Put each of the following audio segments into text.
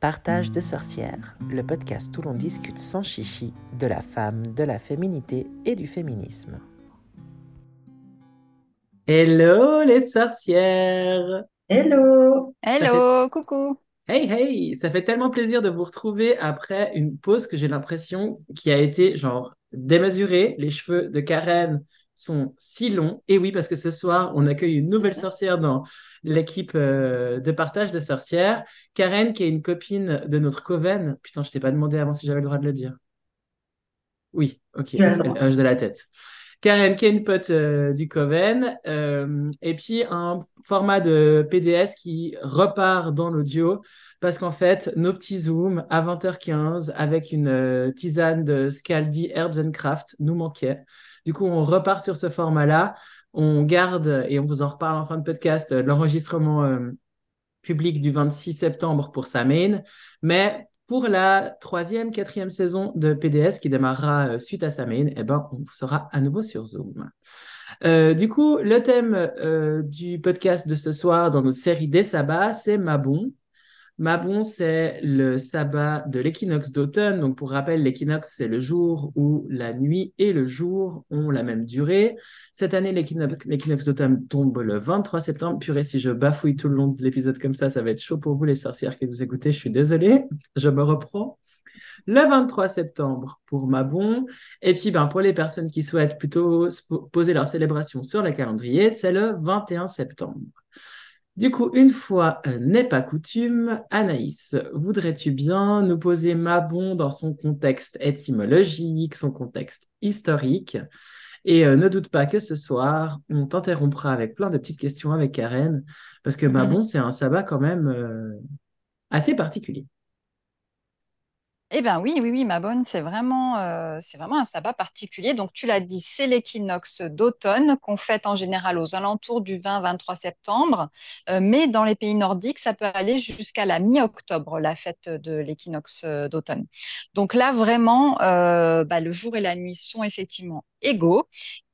Partage de sorcières, le podcast où l'on discute sans chichi de la femme, de la féminité et du féminisme. Hello les sorcières Hello Hello, coucou Hey hey Ça fait tellement plaisir de vous retrouver après une pause que j'ai l'impression qui a été genre démesurée. Les cheveux de Karen sont si longs. Et oui, parce que ce soir, on accueille une nouvelle sorcière dans l'équipe euh, de partage de sorcières. Karen, qui est une copine de notre coven. Putain, je t'ai pas demandé avant si j'avais le droit de le dire. Oui, ok, elle hoche de la tête. Karen, qui est une pote euh, du Coven, euh, et puis un format de PDS qui repart dans l'audio, parce qu'en fait, nos petits zooms à 20h15 avec une tisane de Scaldi Herbs and Craft nous manquaient. Du coup, on repart sur ce format-là. On garde, et on vous en reparle en fin de podcast, euh, l'enregistrement euh, public du 26 septembre pour sa main. Mais pour la troisième, quatrième saison de PDS qui démarrera euh, suite à sa main, eh ben, on sera à nouveau sur Zoom. du coup, le thème du podcast de ce soir dans notre série des sabbats, c'est Mabon. Mabon, c'est le sabbat de l'équinoxe d'automne. Donc, pour rappel, l'équinoxe, c'est le jour où la nuit et le jour ont la même durée. Cette année, l'équinoxe d'automne tombe le 23 septembre. Purée, si je bafouille tout le long de l'épisode comme ça, ça va être chaud pour vous, les sorcières qui vous écoutez. Je suis désolée. Je me reprends. Le 23 septembre pour Mabon. Et puis, ben, pour les personnes qui souhaitent plutôt poser leur célébration sur le calendrier, c'est le 21 septembre. Du coup, une fois euh, n'est pas coutume, Anaïs, voudrais-tu bien nous poser Mabon dans son contexte étymologique, son contexte historique? Et euh, ne doute pas que ce soir, on t'interrompra avec plein de petites questions avec Karen, parce que Mabon, c'est un sabbat quand même euh, assez particulier. Eh bien oui, oui, oui, ma bonne, c'est vraiment, euh, vraiment un sabbat particulier. Donc tu l'as dit, c'est l'équinoxe d'automne qu'on fête en général aux alentours du 20-23 septembre. Euh, mais dans les pays nordiques, ça peut aller jusqu'à la mi-octobre, la fête de l'équinoxe euh, d'automne. Donc là, vraiment, bah, le jour et la nuit sont effectivement égaux.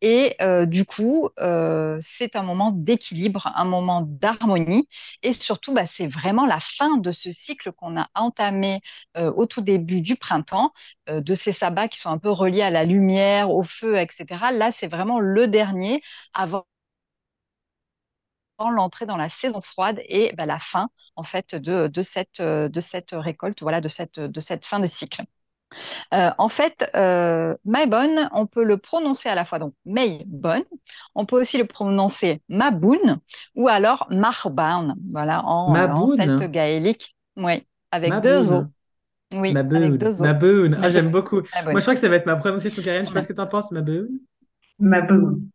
Et euh, du coup, euh, c'est un moment d'équilibre, un moment d'harmonie. Et surtout, bah, c'est vraiment la fin de ce cycle qu'on a entamé euh, au tout début du printemps, de ces sabbats qui sont un peu reliés à la lumière, au feu, etc. Là, c'est vraiment le dernier avant l'entrée dans la saison froide et bah, la fin en fait de, cette, récolte, voilà, de cette fin de cycle. Euh, en fait, euh, Maybon, on peut le prononcer à la fois donc Maybon, on peut aussi le prononcer Maboun ou alors Marbaun, voilà, en, en celte gaélique, oui, avec deux O. Oui, Maboun. avec deux O. Maboun. Ah, j'aime beaucoup. Moi, je crois que ça va être ma prononciation Karen. Je sais pas ce que tu en penses, Maboun. Maboun.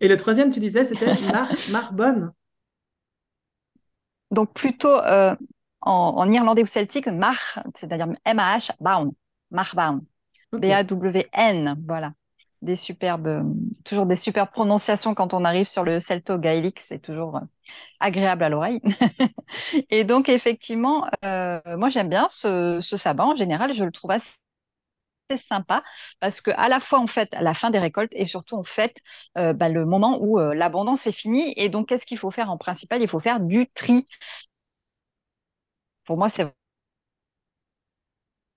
Et le troisième, tu disais, c'était Mar Marbonne. Donc plutôt euh, en, irlandais ou celtique, Mar, c'est-à-dire M-A-H, Baun, Marbaun. B-A-W-N, voilà. Des superbes, toujours des superbes prononciations quand on arrive sur le celto-gaélique, c'est toujours euh, agréable à l'oreille. et donc, effectivement, euh, moi j'aime bien ce, sabbat en général, je le trouve assez sympa parce que à la fois on fête la fin des récoltes et surtout on fête euh, bah, le moment où l'abondance est finie et donc qu'est-ce qu'il faut faire en principal? Il faut faire du tri pour moi, c'est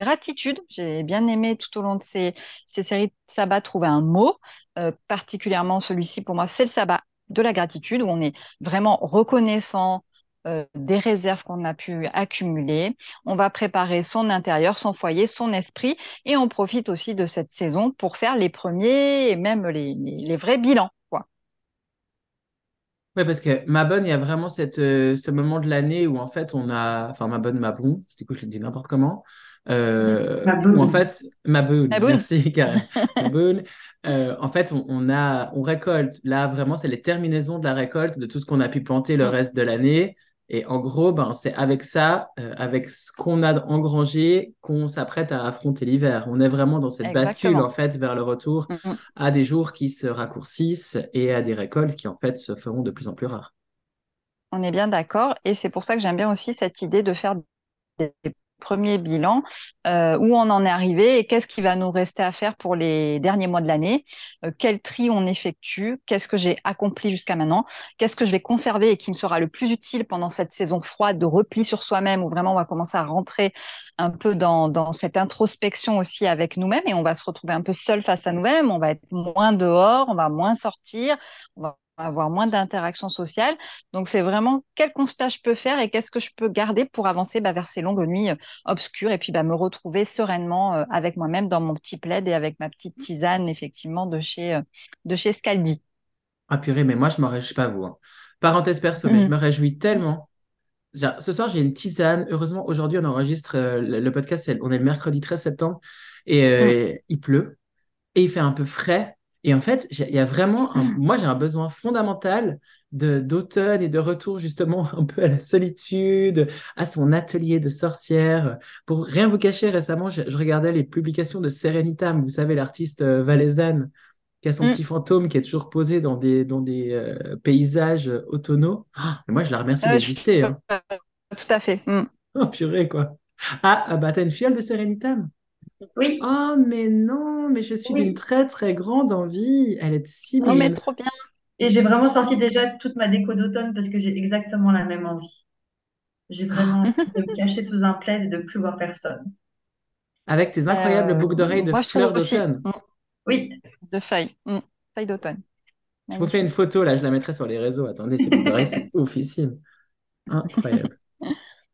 gratitude. J'ai bien aimé tout au long de ces, séries de sabbat trouver un mot. Euh, particulièrement celui-ci, pour moi, c'est le sabbat de la gratitude, où on est vraiment reconnaissant euh, des réserves qu'on a pu accumuler. On va préparer son intérieur, son foyer, son esprit, et on profite aussi de cette saison pour faire les premiers et même les vrais bilans. Oui, parce que ma bonne, il y a vraiment cette, euh, ce moment de l'année où en fait on a, enfin ma bonne, ma bon, du coup je l'ai dit n'importe comment, euh, où en fait ma bonne, merci Karen, ma bonne, euh, en fait on, on, a, on récolte, là vraiment c'est les terminaisons de la récolte de tout ce qu'on a pu planter le mm. reste de l'année, et en gros, ben, c'est avec ça, euh, avec ce qu'on a engrangé, qu'on s'apprête à affronter l'hiver. On est vraiment dans cette bascule, en fait, vers le retour mm, mm. à des jours qui se raccourcissent et à des récoltes qui, en fait, se feront de plus en plus rares. On est bien d'accord. Et c'est pour ça que j'aime bien aussi cette idée de faire des premier bilan, euh, où on en est arrivé et qu'est-ce qui va nous rester à faire pour les derniers mois de l'année, euh, quel tri on effectue, qu'est-ce que j'ai accompli jusqu'à maintenant, qu'est-ce que je vais conserver et qui me sera le plus utile pendant cette saison froide de repli sur soi-même, où vraiment on va commencer à rentrer un peu dans, cette introspection aussi avec nous-mêmes et on va se retrouver un peu seul face à nous-mêmes, on va être moins dehors, on va moins sortir, avoir moins d'interactions sociales. Donc, c'est vraiment quel constat je peux faire et qu'est-ce que je peux garder pour avancer bah, vers ces longues nuits euh, obscures et puis bah, me retrouver sereinement euh, avec moi-même dans mon petit plaid et avec ma petite tisane, effectivement, de chez, euh, de chez Scaldi. Ah purée, mais moi, je m'en réjouis pas, vous. hein. Parenthèse perso, mais je Mm. me réjouis tellement. Genre, Ce soir, j'ai une tisane. Heureusement, aujourd'hui, on enregistre euh, le, le podcast. On est le mercredi 13 septembre et Mm. il pleut et il fait un peu frais. Et en fait, il y a vraiment un... Moi, j'ai un besoin fondamental de d'automne et de retour justement un peu à la solitude, à son atelier de sorcière. Pour rien vous cacher, récemment, je, je regardais les publications de Serenitam, vous savez, l'artiste euh, valaisanne qui a son Mm. petit fantôme qui est toujours posé dans des, dans des euh, paysages mais moi, je la remercie Euh, je- d'exister. Hein. Tout à fait. Mm. Oh, purée, quoi. Ah, ah, bah, t'as une fiole de Serenitam? Oui, Oh, mais non, mais je suis d'une très, très grande envie. Elle est si Oh, mais belle. trop bien. Et j'ai vraiment sorti déjà toute ma déco d'automne parce que j'ai exactement la même envie. J'ai vraiment envie de me cacher sous un plaid et de plus voir personne. Avec tes incroyables Euh, boucles d'oreilles de moi, fleurs d'automne. Oui, de feuilles. Feuilles d'automne. Je vous fais une photo, là, je la mettrai sur les réseaux. Attendez, ces boucles d'oreilles sont oufissimes. Incroyable.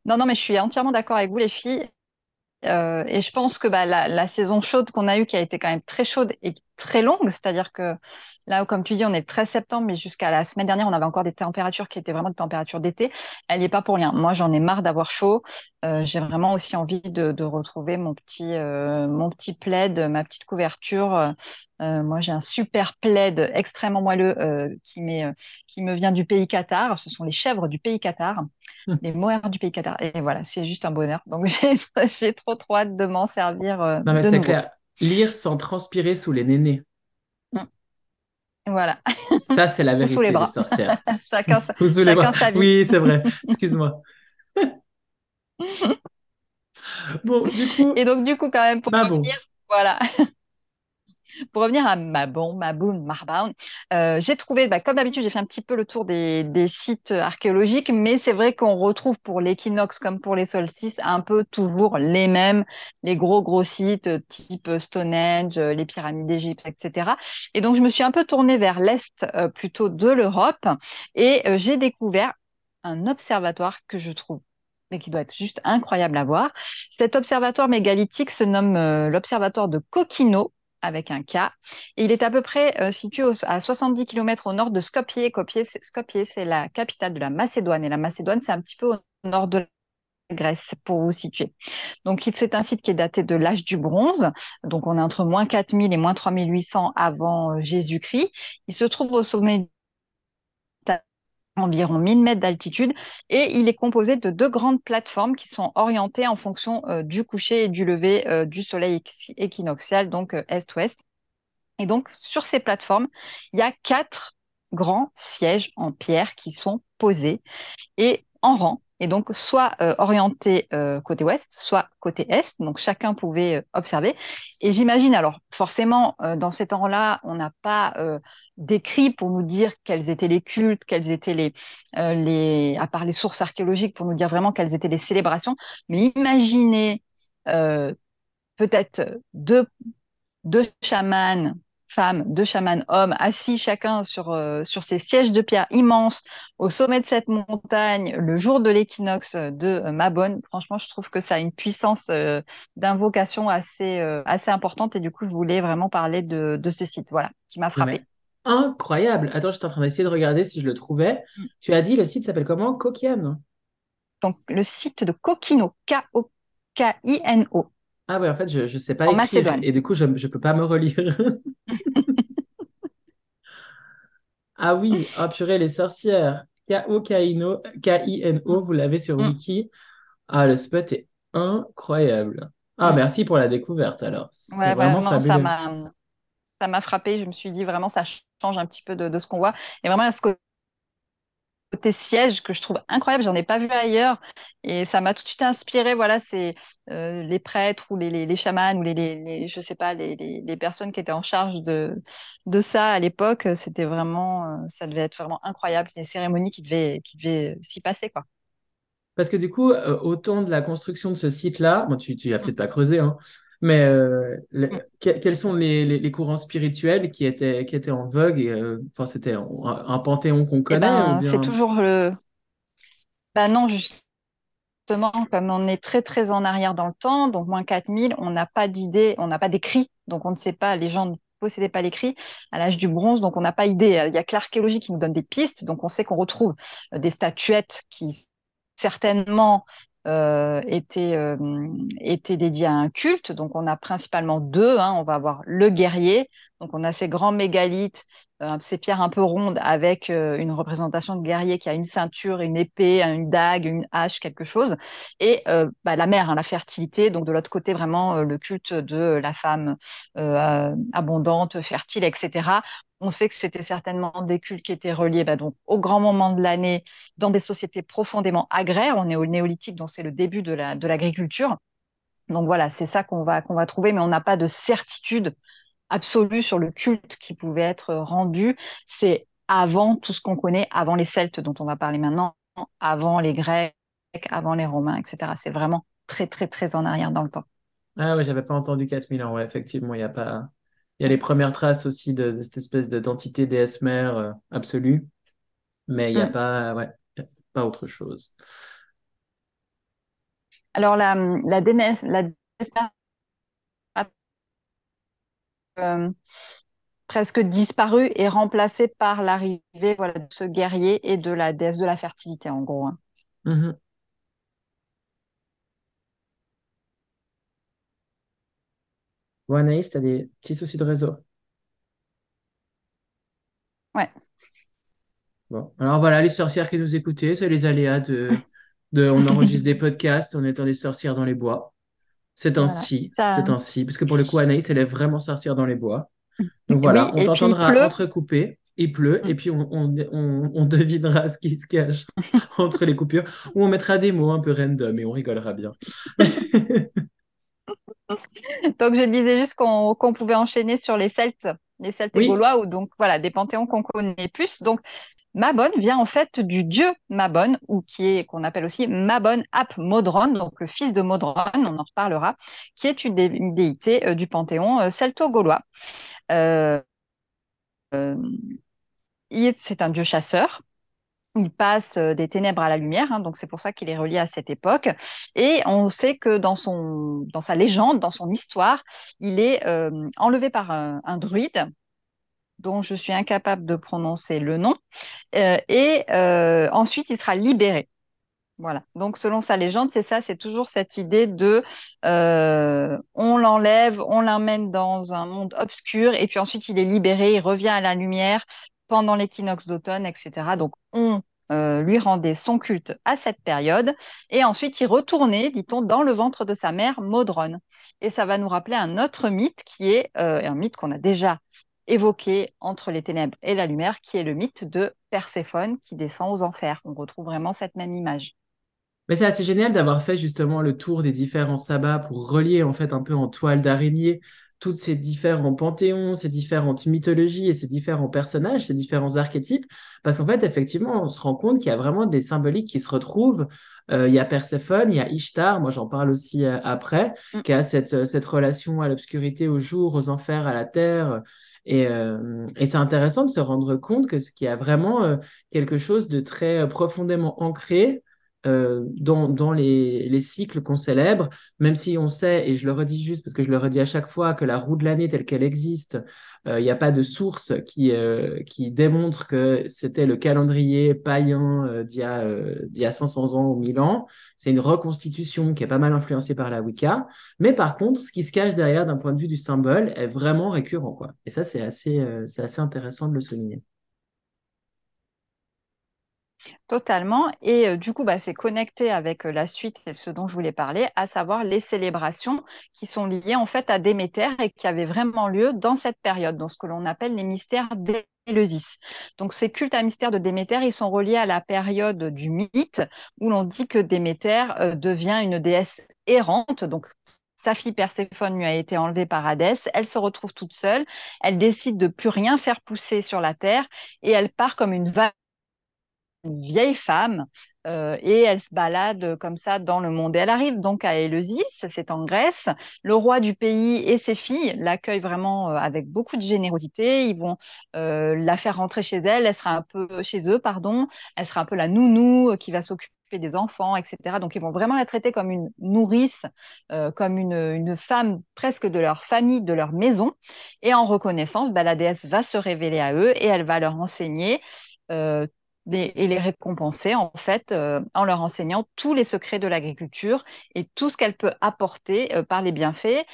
Non, non, mais je suis entièrement d'accord avec vous, les filles. Euh, et je pense que bah, la, saison chaude qu'on a eue, qui a été quand même très chaude et très longue, c'est-à-dire que là, comme tu dis, on est le 13 septembre, mais jusqu'à la semaine dernière, on avait encore des températures qui étaient vraiment des températures d'été. Elle n'y est pas pour rien. Moi, j'en ai marre d'avoir chaud. Euh, j'ai vraiment aussi envie de, de retrouver mon petit, euh, mon petit plaid, ma petite couverture. Euh, moi, j'ai un super plaid extrêmement moelleux qui, me vient du pays Qatar. Ce sont les chèvres du pays Qatar les mohair du pays Qatar. Et voilà, c'est juste un bonheur. Donc j'ai trop trop hâte de m'en servir Non, mais c'est clair. Lire sans transpirer sous les nénés. Mm. Voilà, Ça, c'est la ou sous vérité les des bras. sorcières. chacun sa, les bras. chacun sa vie. Oui, c'est vrai. Excuse-moi. Bon, du coup, Et donc du coup quand même pour bon. revenir, voilà, pour revenir à Mabon, Maboun, Marbaoun, euh, j'ai trouvé, bah, comme d'habitude, j'ai fait un petit peu le tour des, sites archéologiques, mais c'est vrai qu'on retrouve pour l'équinoxe comme pour les solstices un peu toujours les mêmes, les gros gros sites euh, type Stonehenge, euh, les pyramides d'Égypte, etc. Et donc je me suis un peu tournée vers l'est plutôt de l'Europe et j'ai découvert un observatoire que je trouve mais qui doit être juste incroyable à voir. Cet observatoire mégalithique se nomme l'observatoire de Kokino avec un K. Il est à peu près euh, situé à 70 km au nord de Skopje. Skopje, c'est la capitale de la Macédoine. Et la Macédoine, c'est un petit peu au nord de la Grèce, pour vous situer. Donc, c'est un site qui est daté de l'âge du bronze. Donc, on est entre moins 4000 et moins 3800 avant euh, Jésus-Christ. Il se trouve au sommet environ 1000 mètres d'altitude et il est composé de deux grandes plateformes qui sont orientées en fonction euh, du coucher et du lever euh, du soleil équi- équinoxial, donc euh, est-ouest. Et donc, sur ces plateformes, il y a quatre grands sièges en pierre qui sont posés et en rang. Et donc, soit orientés côté ouest, soit côté est. Donc, chacun pouvait observer. Et j'imagine, alors, forcément, dans ces temps-là, on n'a pas euh, décrit pour nous dire quels étaient les cultes, quels étaient les, euh, les, à part les sources archéologiques, pour nous dire vraiment quelles étaient les célébrations. Mais imaginez euh, peut-être deux, deux chamans femmes, deux chamans hommes, assis chacun sur, euh, sur ces sièges de pierre immenses au sommet de cette montagne le jour de l'équinoxe de euh, Mabon. Franchement, je trouve que ça a une puissance euh, d'invocation assez, assez importante et du coup, je voulais vraiment parler de, de ce site, voilà, qui m'a frappé. Incroyable. Attends, j'étais en train d'essayer de regarder si je le trouvais. Mm. Tu as dit le site s'appelle comment? Kokian. Donc, le site de Kokino, K-O-K-I-N-O, Ah ouais, en fait, je ne sais pas en écrire Macédoine. et du coup, je ne peux pas me relire. Ah oui, oh purée, les sorcières. K-O-K-I-N-O, K-I-N-O, vous l'avez sur Mm. Wiki. Ah, le spot est incroyable. Ah, Mm. merci pour la découverte alors. Ouais, vraiment vraiment, ça m'a, ça m'a frappé. Je me suis dit vraiment, ça change un petit peu de, ce qu'on voit. Et vraiment, à ce côté siège que je trouve incroyable, j'en ai pas vu ailleurs et ça m'a tout de suite inspiré. Voilà, c'est euh, les prêtres ou les, chamans ou les, je sais pas les, personnes qui étaient en charge de de ça à l'époque. C'était vraiment, euh, ça devait être vraiment incroyable, les cérémonies qui devaient qui devaient s'y passer quoi. Parce que du coup, euh, au temps de la construction de ce site-là, bon, tu tu as peut-être pas creusé, hein, mais euh, mm. quels sont les, les, courants spirituels qui étaient, qui étaient en vogue euh, enfin, C'était un, panthéon qu'on eh connaît ben, C'est toujours le. Ben non, justement, comme on est très très en arrière dans le temps, donc moins 4000, on n'a pas d'idée, on n'a pas d'écrit, donc on ne sait pas, les gens ne possédaient pas l'écrit à l'âge du bronze, donc on n'a pas idée. Il y a que l'archéologie qui nous donne des pistes, donc on sait qu'on retrouve des statuettes qui certainement euh, était, euh, était dédié à un culte. Donc, on a principalement deux. Hein. On va avoir le guerrier. Donc, on a ces grands mégalithes, euh, ces pierres un peu rondes avec une représentation de guerrier qui a une ceinture, une épée, une dague, une hache, quelque chose. Et bah, la mère, hein, la fertilité. Donc, de l'autre côté, vraiment le culte de la femme abondante, fertile, etc. On sait que c'était certainement des cultes qui étaient reliés bah, au grand moment de l'année dans des sociétés profondément agraires. On est au néolithique, donc c'est le début de l'agriculture. Donc voilà, c'est ça qu'on va, qu'on va trouver, mais on n'a pas de certitude absolue sur le culte qui pouvait être rendu. C'est avant tout ce qu'on connaît, avant les Celtes dont on va parler maintenant, avant les Grecs, avant les Romains, etc. C'est vraiment très, très, très en arrière dans le temps. Ah ouais, j'avais pas entendu 4000 ans. Ouais, effectivement, il n'y a pas. Il y a les premières traces aussi de, cette espèce d'identité déesse-mère euh, absolue, mais il n'y a, mm. pas, ouais, pas autre chose. Alors, la, la, presque disparue et remplacée par l'arrivée voilà, de ce guerrier et de la déesse de la fertilité, en gros. Hein. Mm-hmm. Bon, Anaïs, tu as des petits soucis de réseau? Ouais. Bon, alors voilà, les sorcières qui nous écoutaient, c'est les aléas de, de on enregistre des podcasts en étant des sorcières dans les bois. C'est ainsi, c'est ainsi. Parce que pour le coup, Anaïs, elle est vraiment sorcière dans les bois. Donc voilà, on t'entendra entrecouper, il pleut, et mm. puis on, on, on, devinera ce qui se cache entre les coupures, ou on mettra des mots un peu random et on rigolera bien. donc, je disais juste qu'on pouvait enchaîner sur les Celtes, les Celtes et Gaulois, ou donc voilà, des panthéons qu'on connaît plus. Donc, Mabon vient en fait du dieu Mabon, ou qui est qu'on appelle aussi Mabon ap Modron, donc le fils de Modron, on en reparlera, qui est une, déité euh, du panthéon euh, celto-gaulois. Euh, c'est un dieu chasseur, il passe des ténèbres à la lumière, hein, donc c'est pour ça qu'il est relié à cette époque. Et on sait que dans, sa légende, dans son histoire, il est enlevé par un, druide dont je suis incapable de prononcer le nom, euh, et ensuite il sera libéré. Voilà. Donc, selon sa légende, c'est ça, c'est toujours cette idée de on l'enlève, on l'emmène dans un monde obscur, et puis ensuite il est libéré, il revient à la lumière pendant l'équinoxe d'automne, etc. Donc, on euh, lui rendait son culte à cette période. Et ensuite, il retournait, dit-on, dans le ventre de sa mère, Maudronne. Et ça va nous rappeler un autre mythe qui est euh, un mythe qu'on a déjà évoqué entre les ténèbres et la lumière, qui est le mythe de Perséphone qui descend aux enfers. On retrouve vraiment cette même image. Mais c'est assez génial d'avoir fait justement le tour des différents sabbats pour relier en fait un peu en toile d'araignée toutes ces différents panthéons, ces différentes mythologies et ces différents personnages, ces différents archétypes, parce qu'en fait, effectivement, on se rend compte qu'il y a vraiment des symboliques qui se retrouvent. Euh, il y a Perséphone, il y a Ishtar, moi j'en parle aussi euh, après, mm. qui a cette, euh, cette relation à l'obscurité au jour, aux enfers, à la terre. Et, et c'est intéressant de se rendre compte que qu'il y a vraiment quelque chose de très profondément ancré euh, dans, dans les, les, cycles qu'on célèbre, même si on sait, et je le redis juste parce que je le redis à chaque fois, que la roue de l'année telle qu'elle existe, euh, il n'y a pas de source qui, euh, qui démontre que c'était le calendrier païen d'il y, a, d'il y a 500 ans ou 1000 ans. C'est une reconstitution qui est pas mal influencée par la Wicca. Mais par contre, ce qui se cache derrière d'un point de vue du symbole est vraiment récurrent. Quoi. Et ça, c'est assez, c'est assez intéressant de le souligner. Totalement. Et euh, du coup, bah, c'est connecté avec euh, la suite et ce dont je voulais parler, à savoir les célébrations qui sont liées en fait à Déméter et qui avaient vraiment lieu dans cette période, dans ce que l'on appelle les mystères Éleusis. Donc ces cultes à mystère de Déméter, ils sont reliés à la période du mythe où l'on dit que Déméter euh, devient une déesse errante. Donc sa fille Perséphone lui a été enlevée par Hadès. Elle se retrouve toute seule. Elle décide de plus rien faire pousser sur la terre et elle part comme une vague vieille femme euh, et elle se balade comme ça dans le monde. Et elle arrive donc à Éleusis, c'est en Grèce. Le roi du pays et ses filles l'accueillent vraiment euh, avec beaucoup de générosité. Ils vont euh, la faire rentrer chez elle. Elle sera un peu chez eux, pardon. Elle sera un peu la nounou qui va s'occuper des enfants, etc. Donc, ils vont vraiment la traiter comme une nourrice, comme une, femme presque de leur famille, de leur maison. Et en reconnaissance, la déesse va se révéler à eux et elle va leur enseigner euh, et les récompenser en fait euh, en leur enseignant tous les secrets de l'agriculture et tout ce qu'elle peut apporter euh, par les bienfaits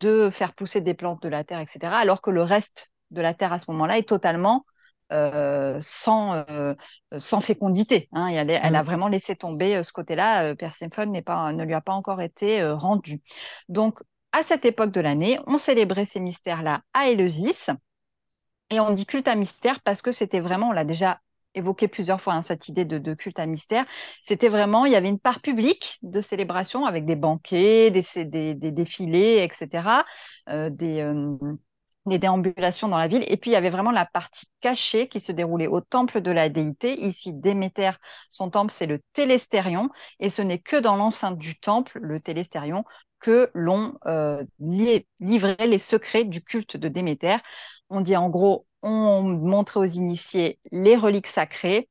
de faire pousser des plantes de la terre, etc. Alors que le reste de la terre à ce moment-là est totalement euh, sans, sans fécondité. Hein. Elle, elle, a mm. vraiment laissé tomber ce côté-là. Perséphone pas, ne lui a pas encore été rendu. Donc, à cette époque de l'année, on célébrait ces mystères-là à Éleusis. Et on dit culte à mystère parce que c'était vraiment, on l'a déjà évoqué plusieurs fois hein, cette idée de, culte à mystère. C'était vraiment, il y avait une part publique de célébration avec des banquets, des, défilés, etc., euh, euh, des, déambulations dans la ville. Et puis, il y avait vraiment la partie cachée qui se déroulait au temple de la déité. Ici, Déméter, son temple, c'est le Télestérion. Et ce n'est que dans l'enceinte du temple, le Télestérion, que l'on euh, livrait les secrets du culte de Déméter. On dit en gros, on montrait aux initiés les reliques sacrées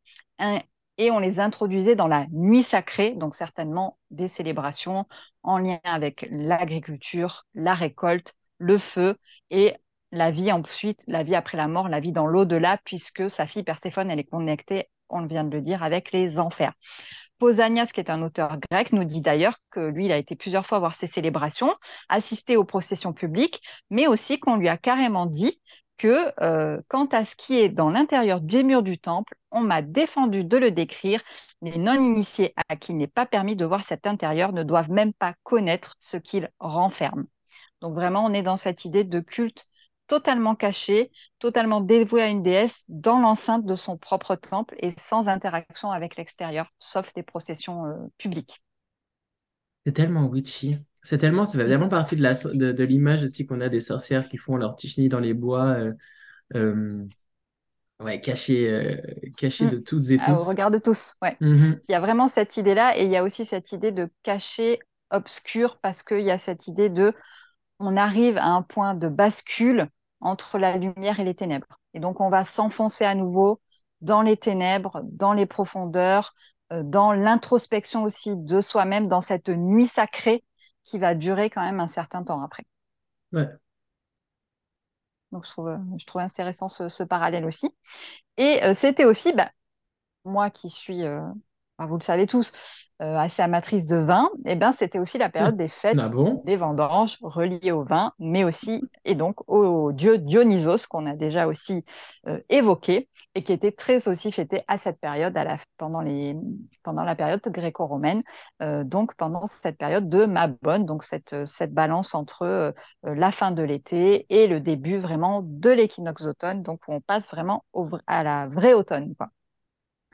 et on les introduisait dans la nuit sacrée, donc certainement des célébrations en lien avec l'agriculture, la récolte, le feu et la vie ensuite, la vie après la mort, la vie dans l'au-delà, puisque sa fille Perséphone, elle est connectée, on vient de le dire, avec les enfers. Pausanias, qui est un auteur grec, nous dit d'ailleurs que lui, il a été plusieurs fois voir ces célébrations, assister aux processions publiques, mais aussi qu'on lui a carrément dit que euh, quant à ce qui est dans l'intérieur des murs du temple, on m'a défendu de le décrire. Les non-initiés à qui n'est pas permis de voir cet intérieur ne doivent même pas connaître ce qu'il renferme. Donc vraiment, on est dans cette idée de culte totalement caché, totalement dévoué à une déesse dans l'enceinte de son propre temple et sans interaction avec l'extérieur, sauf des processions euh, publiques. C'est tellement witchy. C'est tellement, ça fait vraiment partie de la de, l'image aussi qu'on a des sorcières qui font leur petit dans les bois, euh, euh, ouais, cachées, mm. de toutes et tous. au regard de tous, ouais. Mm-hmm. Il y a vraiment cette idée-là et il y a aussi cette idée de cacher obscur parce qu'il y a cette idée de on arrive à un point de bascule entre la lumière et les ténèbres. Et donc on va s'enfoncer à nouveau dans les ténèbres, dans les profondeurs, dans l'introspection aussi de soi-même, dans cette nuit sacrée qui va durer quand même un certain temps après. Ouais. Donc, je trouve, je trouve intéressant ce, parallèle aussi. Et euh, c'était aussi, bah, moi qui suis euh, vous le savez tous, euh, assez amatrice de vin, eh ben, c'était aussi la période des fêtes, ah des vendanges reliées au vin, mais aussi, et donc au, dieu Dionysos, qu'on a déjà aussi euh, évoqué, et qui était très aussi fêté à cette période, à la, pendant, les, pendant la période gréco-romaine, euh, donc pendant cette période de Mabon, donc cette, cette balance entre la fin de l'été et le début vraiment de l'équinoxe d'automne, donc où on passe vraiment à la vraie automne. Quoi.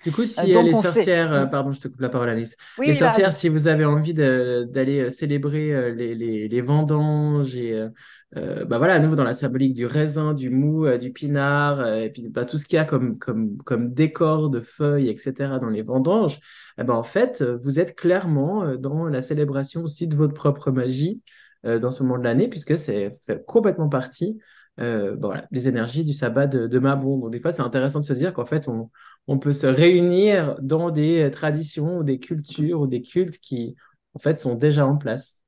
Du coup, si euh, les sorcières, euh, pardon, je te coupe la parole, Alice. les sorcières, si vous avez envie d'aller euh, célébrer les, les, les, vendanges et bah voilà, à nouveau dans la symbolique du raisin, du mou, du pinard, et puis bah, tout ce qu'il y a comme, comme, comme décor de feuilles, etc. dans les vendanges, eh ben, en fait, vous êtes clairement dans la célébration aussi de votre propre magie dans ce moment de l'année, puisque c'est fait complètement partie euh, voilà, des énergies du sabbat de, de Mabon. Donc, des fois, c'est intéressant de se dire qu'en fait, on, on, peut se réunir dans des traditions ou des cultures ou des cultes qui, en fait, sont déjà en place.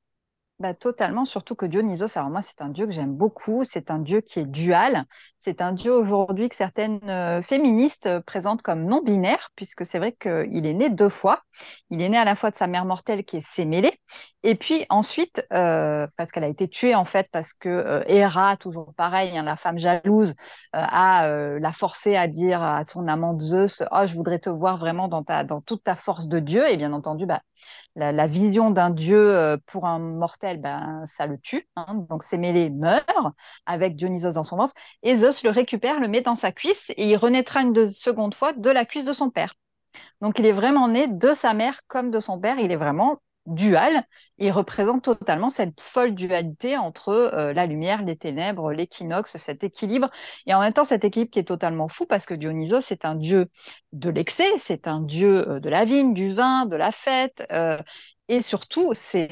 Bah, totalement, surtout que Dionysos, alors moi, c'est un dieu que j'aime beaucoup. C'est un dieu qui est dual. C'est un dieu aujourd'hui que certaines euh, féministes euh, présentent comme non binaire, puisque c'est vrai qu'il est né deux fois. Il est né à la fois de sa mère mortelle qui est Sémélé, et puis ensuite, euh, parce qu'elle a été tuée en fait, parce que Héra, toujours pareil, hein, la femme jalouse, a la forcé à dire à son amant Zeus Oh, je voudrais te voir vraiment dans, toute ta force de Dieu. Et bien entendu, bah, la, vision d'un dieu euh, pour un mortel, ben, ça le tue. Hein. donc Sémélé meurt avec Dionysos dans son ventre. Et le récupère, le met dans sa cuisse et il renaîtra une seconde fois de la cuisse de son père. Donc il est vraiment né de sa mère comme de son père. Il est vraiment dual. Il représente totalement cette folle dualité entre euh, la lumière, les ténèbres, l'équinoxe, cet équilibre. Et en même temps, cet équilibre qui est totalement fou parce que Dionysos, c'est un dieu de l'excès, c'est un dieu euh, de la vigne, du vin, de la fête. Euh, et surtout, ces,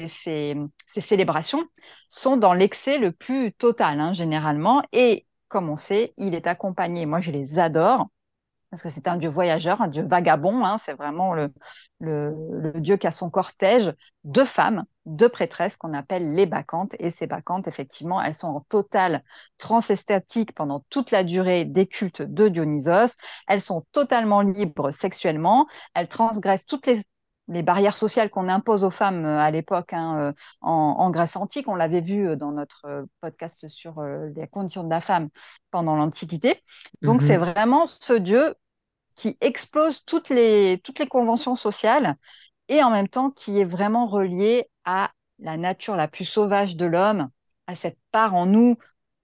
célébrations sont dans l'excès le plus total, hein, généralement. Et comme on sait, il est accompagné, moi je les adore, parce que c'est un dieu voyageur, un dieu vagabond. Hein, c'est vraiment le, dieu qui a son cortège de femmes, de prêtresses qu'on appelle les bacchantes. Et ces bacchantes, effectivement, elles sont en totale transestatique pendant toute la durée des cultes de Dionysos. Elles sont totalement libres sexuellement. Elles transgressent toutes les les barrières sociales qu'on impose aux femmes euh, à l'époque hein, euh, en, Grèce antique. On l'avait vu euh, dans notre podcast sur les conditions de la femme pendant l'Antiquité. Donc, c'est mhm. vraiment ce Dieu qui explose toutes les, toutes les conventions sociales et en même temps qui est vraiment relié à la nature la plus sauvage de l'homme, à cette part en nous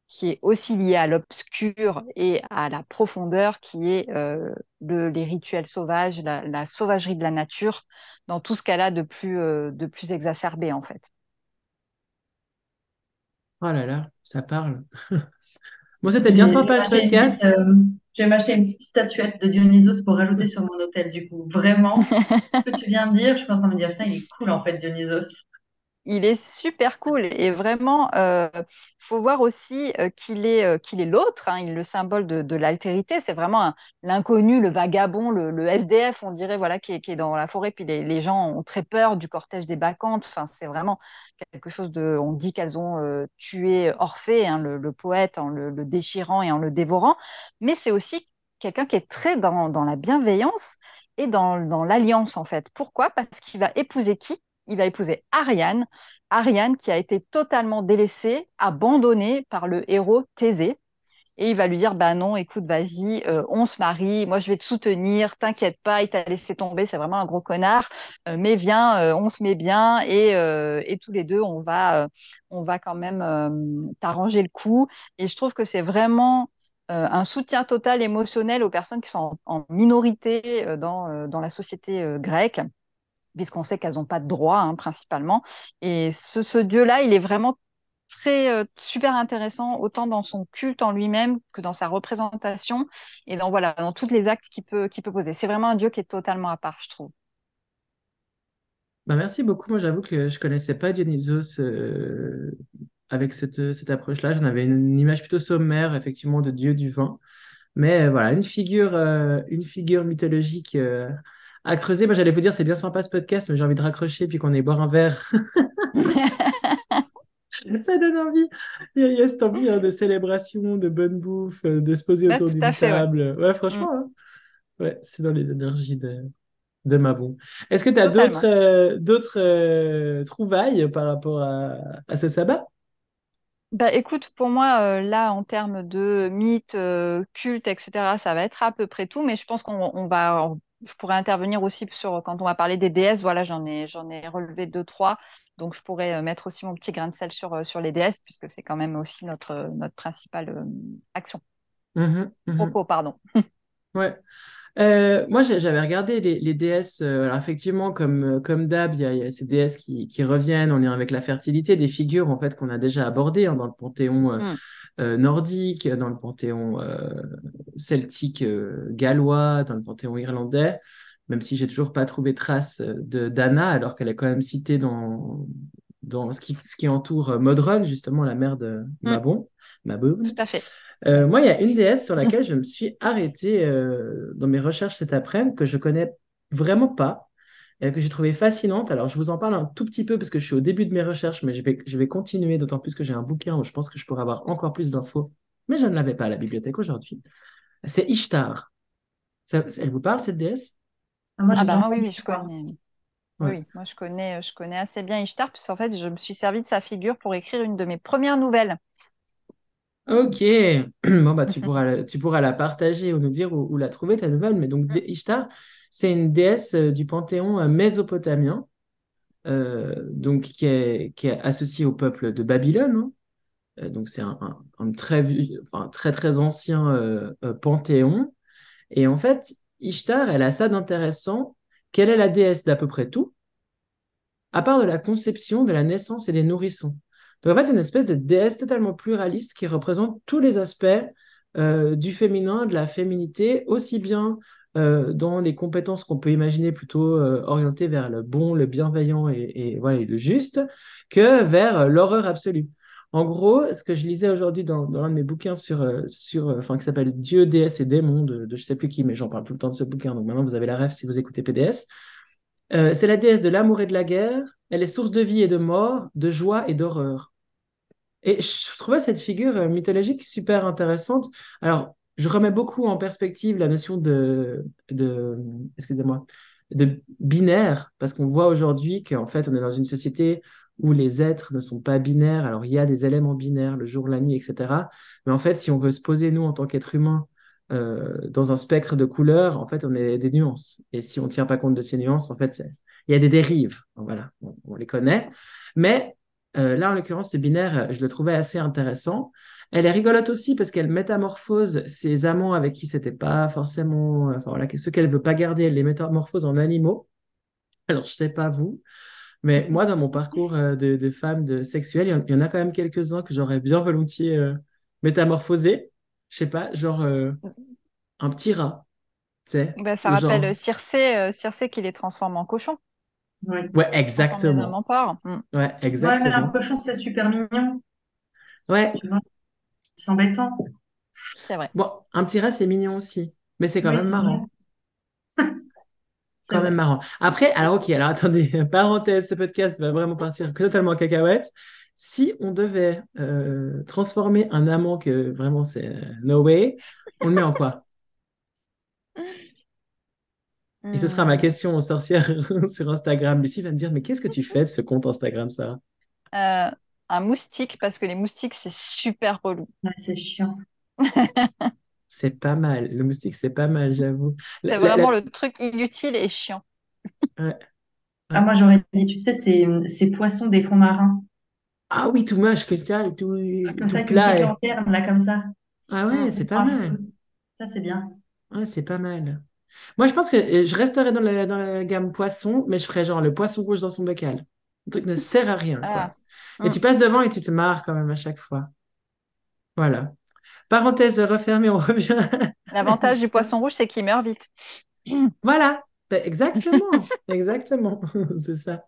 qui est aussi lié à l'obscur et à la profondeur, qui est euh, les rituels sauvages, la, sauvagerie de la nature, dans tout ce qu'elle a de plus, euh, de plus exacerbé, en fait. Oh là là, ça parle. Moi, c'était bien sympa ce podcast. Euh, je vais m'acheter une petite statuette de Dionysos pour rajouter sur mon hôtel, du coup. Vraiment, ce que tu viens de dire, je suis en train de me dire, putain, il est cool, en fait, Dionysos il est super cool et vraiment, il euh, faut voir aussi euh, qu'il est, euh, qu'il est l'autre, hein, il le symbole de, l'altérité. C'est vraiment l'inconnu, le vagabond, le, SDF, on dirait, voilà, qui est, qui est dans la forêt. Puis les, gens ont très peur du cortège des bacchantes. Enfin, c'est vraiment quelque chose de. On dit qu'elles ont tué Orphée, hein, le, poète, en le, déchirant et en le dévorant. Mais c'est aussi quelqu'un qui est très dans, dans la bienveillance et dans, dans l'alliance, en fait. Pourquoi? Parce qu'il va épouser qui? Il va épouser Ariane, Ariane qui a été totalement délaissée, abandonnée par le héros Thésée. Et il va lui dire, bah non, écoute, vas-y, euh, on se marie, moi je vais te soutenir, t'inquiète pas, il t'a laissé tomber, c'est vraiment un gros connard, euh, mais viens, euh, on se met bien et, tous les deux, on va, quand même t'arranger le coup. Et je trouve que c'est vraiment un soutien total émotionnel aux personnes qui sont en, minorité dans la société grecque puisqu'on sait qu'elles n'ont pas de droit, hein, principalement. Et ce, dieu-là, il est vraiment très euh, super intéressant, autant dans son culte en lui-même que dans sa représentation et dans, voilà, dans tous les actes qu'il peut, poser. C'est vraiment un dieu qui est totalement à part, je trouve. Bah merci beaucoup. Moi, j'avoue que je connaissais pas Dionysos euh, avec cette, cette approche-là. J'en avais une, image plutôt sommaire, effectivement, de dieu du vin. Mais voilà, une figure, euh, une figure mythologique à creuser. Moi, j'allais vous dire, c'est bien sympa ce podcast, mais j'ai envie de raccrocher puis qu'on ait boire un verre. ça donne envie. Il y a, cette envie hein, de célébration, de bonne bouffe, euh, de se poser autour d'une table. Ouais, franchement, mm. hein. ouais, c'est dans les énergies de, de Mabon. Est-ce que tu as d'autres euh, d'autres euh, trouvailles par rapport à, à ce sabbat? Bah, écoute, pour moi, là, en termes de mythes, culte, etc., ça va être à peu près tout, mais je pense qu'on va je pourrais intervenir aussi sur quand on va parler des déesses. Voilà, j'en ai, j'en ai relevé deux, trois. Donc, je pourrais euh, mettre aussi mon petit grain de sel sur, euh, sur les déesses, puisque c'est quand même aussi notre, notre principale euh, action. Mmh mmh Propos, pardon. ouais. moi, j'avais regardé les, les déesses. alors, effectivement, comme, comme d'hab, il y, a ces déesses qui, qui, reviennent en lien avec la fertilité, des figures en fait qu'on a déjà abordées hein, dans le panthéon. Euh, nordique, dans le panthéon euh, celtique euh, gallois, dans le panthéon irlandais, même si j'ai toujours pas trouvé trace de d'Anna, alors qu'elle est quand même citée dans, dans ce, qui, ce qui entoure Modron, justement la mère de mm. Mabon. Mabon. Tout à fait. Moi, il y a une déesse sur laquelle je me suis arrêtée dans mes recherches cet après-midi que je connais vraiment pas que j'ai trouvé fascinante. Alors, je vous en parle un tout petit peu parce que je suis au début de mes recherches, mais je vais, je vais continuer, d'autant plus que j'ai un bouquin où je pense que je pourrais avoir encore plus d'infos, mais je ne l'avais pas à la bibliothèque aujourd'hui. C'est Ishtar. elle vous parle, cette déesse? Ah, moi, ah bah, oui, oui, je connais. Oui, moi je connais, je connais assez bien Ishtar, puisqu'en fait, je me suis servi de sa figure pour écrire une de mes premières nouvelles. Ok, bon bah tu pourras, tu pourras la partager ou nous dire où, la trouver ta nouvelle. Mais donc. Ishtar, c'est une déesse euh, du panthéon euh, mésopotamien. donc qui est, qui est associé au peuple de Babylone. Hein. donc c'est un, un, très, enfin, très très ancien panthéon. Et en fait, Ishtar, elle a ça d'intéressant qu'elle est la déesse d'à peu près tout, à part de la conception, de la naissance et des nourrissons. Donc en fait, c'est une espèce de déesse totalement pluraliste qui représente tous les aspects euh, du féminin, de la féminité, aussi bien euh, dans les compétences qu'on peut imaginer plutôt euh, orientées vers le bon, le bienveillant et, voilà, le juste, que vers l'horreur absolue. En gros, ce que je lisais aujourd'hui dans, dans, un de mes bouquins sur, sur enfin, qui s'appelle Dieu, déesse et démon de, je ne sais plus qui, mais j'en parle tout le temps de ce bouquin, donc maintenant vous avez la rêve si vous écoutez PDS. C'est la déesse de l'amour et de la guerre. Elle est source de vie et de mort, de joie et d'horreur. Et je trouvais cette figure euh, mythologique super intéressante. Alors, je remets beaucoup en perspective la notion de, de excusez-moi, de binaire, parce qu'on voit aujourd'hui qu'en fait, on est dans une société où les êtres ne sont pas binaires. Alors, il y a des éléments binaires, le jour, la nuit, etc. Mais en fait, si on veut se poser, nous, en tant qu'être humain, euh, dans un spectre de couleurs, en fait, on est des nuances. Et si on ne tient pas compte de ces nuances, en fait, il y a des dérives. Voilà, on les connaît. Mais euh, là, en l'occurrence, ce binaire, je le trouvais assez intéressant. Elle est rigolote aussi parce qu'elle métamorphose ses amants avec qui c'était pas forcément, enfin voilà, ceux qu'elle veut pas garder, elle les métamorphose en animaux. Alors, je sais pas vous, mais moi, dans mon parcours euh, de, femme de sexuelle, il y, en a quand même quelques-uns que j'aurais bien volontiers euh, métamorphosé. Je sais pas, genre un petit rat. Bah, ça rappelle Circé, Circé qui les transforme en cochon. Ouais, ouais exactement. Mm. Ouais, exactement. Ouais, mais un cochon, c'est super mignon. Ouais. C'est embêtant. C'est vrai. Bon, un petit rat, c'est mignon aussi. Mais c'est quand même marrant. quand même marrant. Après, alors ok, alors attendez, parenthèse, ce podcast va vraiment partir totalement en cacahuète. Si on devait euh, transformer un amant que vraiment c'est euh, no way, on le met en quoi? Et ce sera ma hmm. question aux sorcières sur Instagram. Lucie va me dire, mais qu'est-ce que tu fais de ce compte Instagram, ça euh, Un moustique, parce que les moustiques, c'est super relou. c'est chiant. c'est pas mal. Le moustique, c'est pas mal, j'avoue. C'est vraiment le truc inutile et chiant. Ah, moi, j'aurais dit, tu sais, ces poissons des fonds marins. Ah oui, tout moche, quelqu'un, tout, ah, comme ça, plat. là, comme ça. Ah ouais, c'est pas mal. Ça, c'est bien. Ouais, c'est pas mal. Moi, je pense que euh, je resterai dans la, dans la gamme poisson, mais je ferai genre le poisson rouge dans son bocal. Le truc ne sert à rien, quoi. Ah. Et tu mm. passes devant et tu te marres quand même à chaque fois. Voilà. Parenthèse refermée, on revient. L'avantage du poisson rouge, c'est qu'il meurt vite. Voilà, ben, exactement, exactement, c'est ça.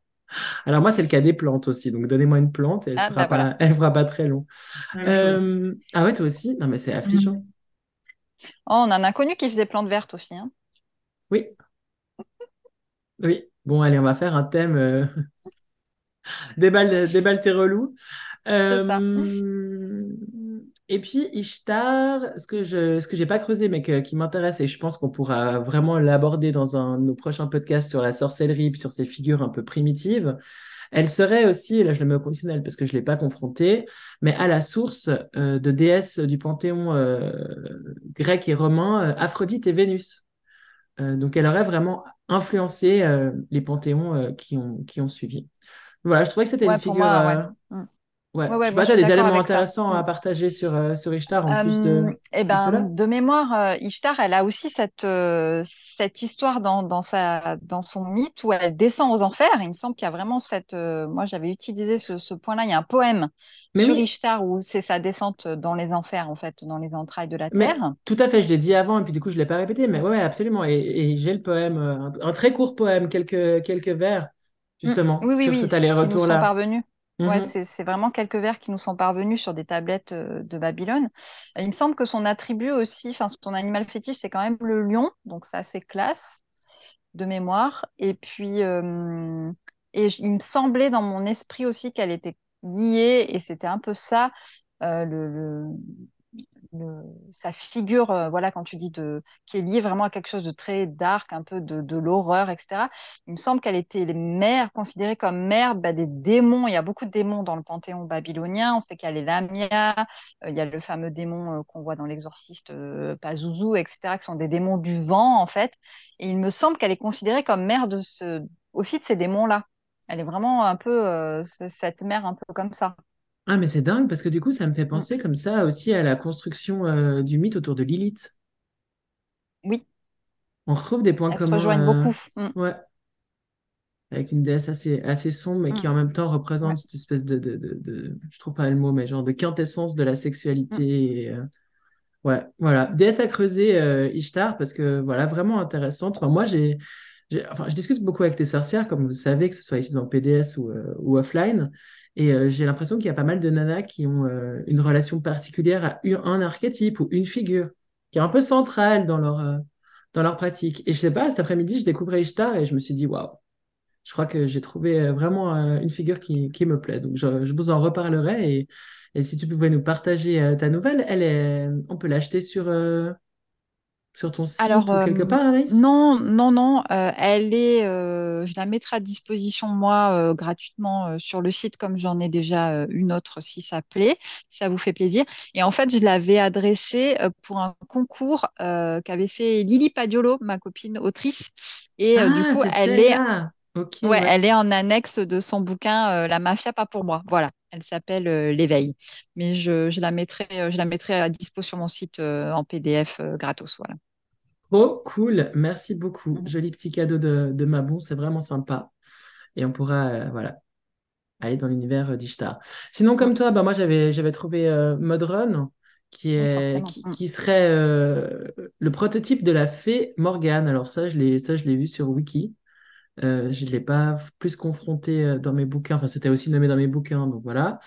Alors moi, c'est le cas des plantes aussi. Donc donnez-moi une plante, elle, ah, fera, bah pas, fera pas très long. Euh, ah ouais, toi aussi? Non, mais c'est affligeant. Oh, on a un inconnu qui faisait plantes vertes aussi. Hein. Oui. Oui. Bon, allez, on va faire un thème euh, des balles, des balles relou. Euh, et puis Ishtar, ce que je, ce que j'ai pas creusé mais qui m'intéresse et je pense qu'on pourra vraiment l'aborder dans un de nos prochains podcasts sur la sorcellerie puis sur ces figures un peu primitives. Elle serait aussi, là je le mets au conditionnel parce que je l'ai pas confrontée, mais à la source euh, de déesses du panthéon grec et romain, Aphrodite et Vénus. Euh, donc, elle aurait vraiment influencé euh, les panthéons euh, qui, ont, qui ont suivi. Voilà, je trouvais que c'était une figure. Mm. Ouais, je sais pas, tu as des éléments intéressants à mm. partager sur, euh, sur Ishtar en plus de, eh ben, de, mémoire, euh, Ishtar, elle a aussi cette, euh, cette histoire dans, dans, sa, dans son mythe où elle descend aux enfers. Il me semble qu'il y a vraiment cette. moi, j'avais utilisé ce, ce point-là. Il y a un poème sur Ishtar où c'est sa descente dans les enfers, en fait, dans les entrailles de la terre. tout à fait, je l'ai dit avant et puis du coup, je ne l'ai pas répété. Mais ouais, absolument. Et, et j'ai le poème, un, un, très court poème, quelques, quelques vers, mm. justement, sur cet aller-retour-là. parvenus. Ouais, mmh c'est vraiment quelques vers qui nous sont parvenus sur des tablettes euh, de Babylone. Il me semble que son attribut aussi, enfin son animal fétiche, c'est quand même le lion, donc ça c'est classe de mémoire. Et puis, euh, et il me semblait dans mon esprit aussi qu'elle était liée, et c'était un peu ça, euh, le, sa figure, euh, voilà, quand tu dis de, qui est liée vraiment à quelque chose de très dark, un peu de, l'horreur, etc. Il me semble qu'elle était les mères, considérée comme mère bah, des démons. Il y a beaucoup de démons dans le panthéon babylonien. On sait qu'il y a euh, il y a le fameux démon euh, qu'on voit dans l'exorciste Pazuzu, etc., qui sont des démons du vent, en fait. Et il me semble qu'elle est considérée comme mère de ce, aussi de ces démons-là. Elle est vraiment un peu ce- cette mère un peu comme ça. Ah, mais c'est dingue parce que du coup, ça me fait Mm. penser comme ça aussi à la construction euh, du mythe autour de Lilith. Oui, On retrouve des points elles se communs, rejoignent euh, beaucoup. Mm. ouais, avec une déesse assez, assez sombre, mais Mm. qui en même temps Ouais. représente cette espèce de, de, de, de- je trouve pas le mot, mais genre de quintessence de la Mm. sexualité. et, euh, ouais, voilà. Déesse à creuser, euh, Ishtar, parce que voilà, vraiment intéressante. Enfin, moi, j'ai- enfin, je discute beaucoup avec les sorcières, comme vous savez, que ce soit ici dans PDS ou, euh, ou offline. Et euh, j'ai l'impression qu'il y a pas mal de nanas qui ont euh, une relation particulière à un archétype ou une figure qui est un peu centrale dans leur, dans leur pratique. Et je sais pas, cet après-midi, je découvrais Ishtar et je me suis dit, waouh, je crois que j'ai trouvé vraiment une figure qui, qui me plaît. Donc, je, je vous en reparlerai. Et, et si tu pouvais nous partager ta nouvelle, elle on peut l'acheter sur, sur ton Alors, site ou euh, quelque part, Anaïs? non, non, non, euh, elle est, euh, je la mettrai à disposition, moi, euh, gratuitement euh, sur le site, comme j'en ai déjà euh, une autre, si ça plaît, si ça vous fait plaisir. Et en fait, je l'avais adressée euh, pour un concours euh, qu'avait fait Lily Padiolo, ma copine autrice. Et euh, du Ah, coup, elle est, celle-là. Ok, ouais, ouais. elle est en annexe de son bouquin euh, La mafia, pas pour moi. Voilà, elle s'appelle euh, L'éveil. Mais je, je la mettrai, euh, je la mettrai à dispo sur mon site euh, en PDF euh, gratos. Voilà. Trop cool. Merci beaucoup. Mhm. Joli petit cadeau de, de Mabon, c'est vraiment sympa. Et on pourra, euh, voilà, aller dans l'univers euh, d'Ishtar. Sinon, Mm. comme toi, bah, moi, j'avais, j'avais trouvé euh, Modron, qui est, qui, Mm. qui serait euh, le prototype de la fée Morgane. Alors ça, je l'ai, ça, je l'ai vu sur Wiki. Je ne l'ai pas plus confronté dans mes bouquins. Enfin, c'était aussi nommé dans mes bouquins, donc voilà.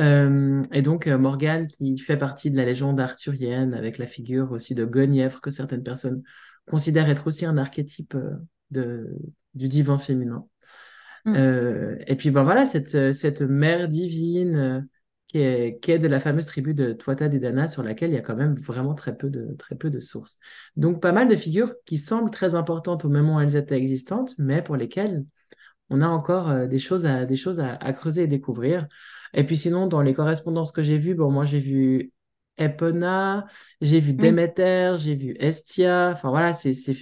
Euh, et donc, euh, Morgane, qui fait partie de la légende arthurienne, avec la figure aussi de Guenièvre, que certaines personnes considèrent être aussi un archétype euh, de, du divin féminin. Mm. Euh, et puis, ben voilà, cette, cette mère divine qui est, qui est de la fameuse tribu de Tuatha Dé Danann, sur laquelle il y a quand même vraiment très peu de, très peu de sources. Donc, pas mal de figures qui semblent très importantes au moment où elles étaient existantes, mais pour lesquelles on a encore des choses à, des choses à, à creuser et découvrir. Et puis sinon, dans les correspondances que j'ai vues, bon, moi j'ai vu Epona, j'ai vu Oui, Déméter, j'ai vu Estia, enfin voilà, c'est ces,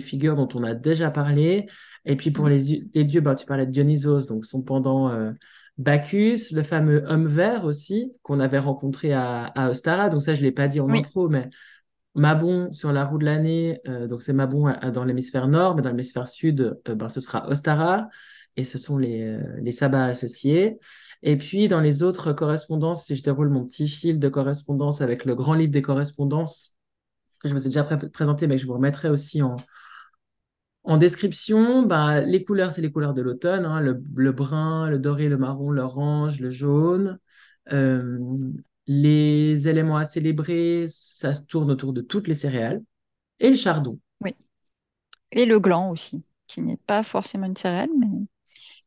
figures dont on a déjà parlé. Et puis pour Mm. les, les dieux, bah, tu parlais de Dionysos, donc son pendant euh, Bacchus, le fameux homme vert aussi, qu'on avait rencontré à, à Ostara. Donc ça, je ne l'ai pas dit en oui, intro, mais Mabon sur la roue de l'année, euh, donc c'est Mabon à- à- dans l'hémisphère nord, mais dans l'hémisphère sud, euh, ben, ce sera Ostara, et ce sont les, euh, les sabbats associés. Et puis dans les autres correspondances, si je déroule mon petit fil de correspondance avec le grand livre des correspondances, que je vous ai déjà pré- présenté, mais que je vous remettrai aussi en, description, bah, les couleurs, c'est les couleurs de l'automne, hein, le, le brun, le doré, le marron, l'orange, le jaune. Euh, les éléments à célébrer, ça se tourne autour de toutes les céréales et le chardon. oui. Et le gland aussi, qui n'est pas forcément une céréale, mais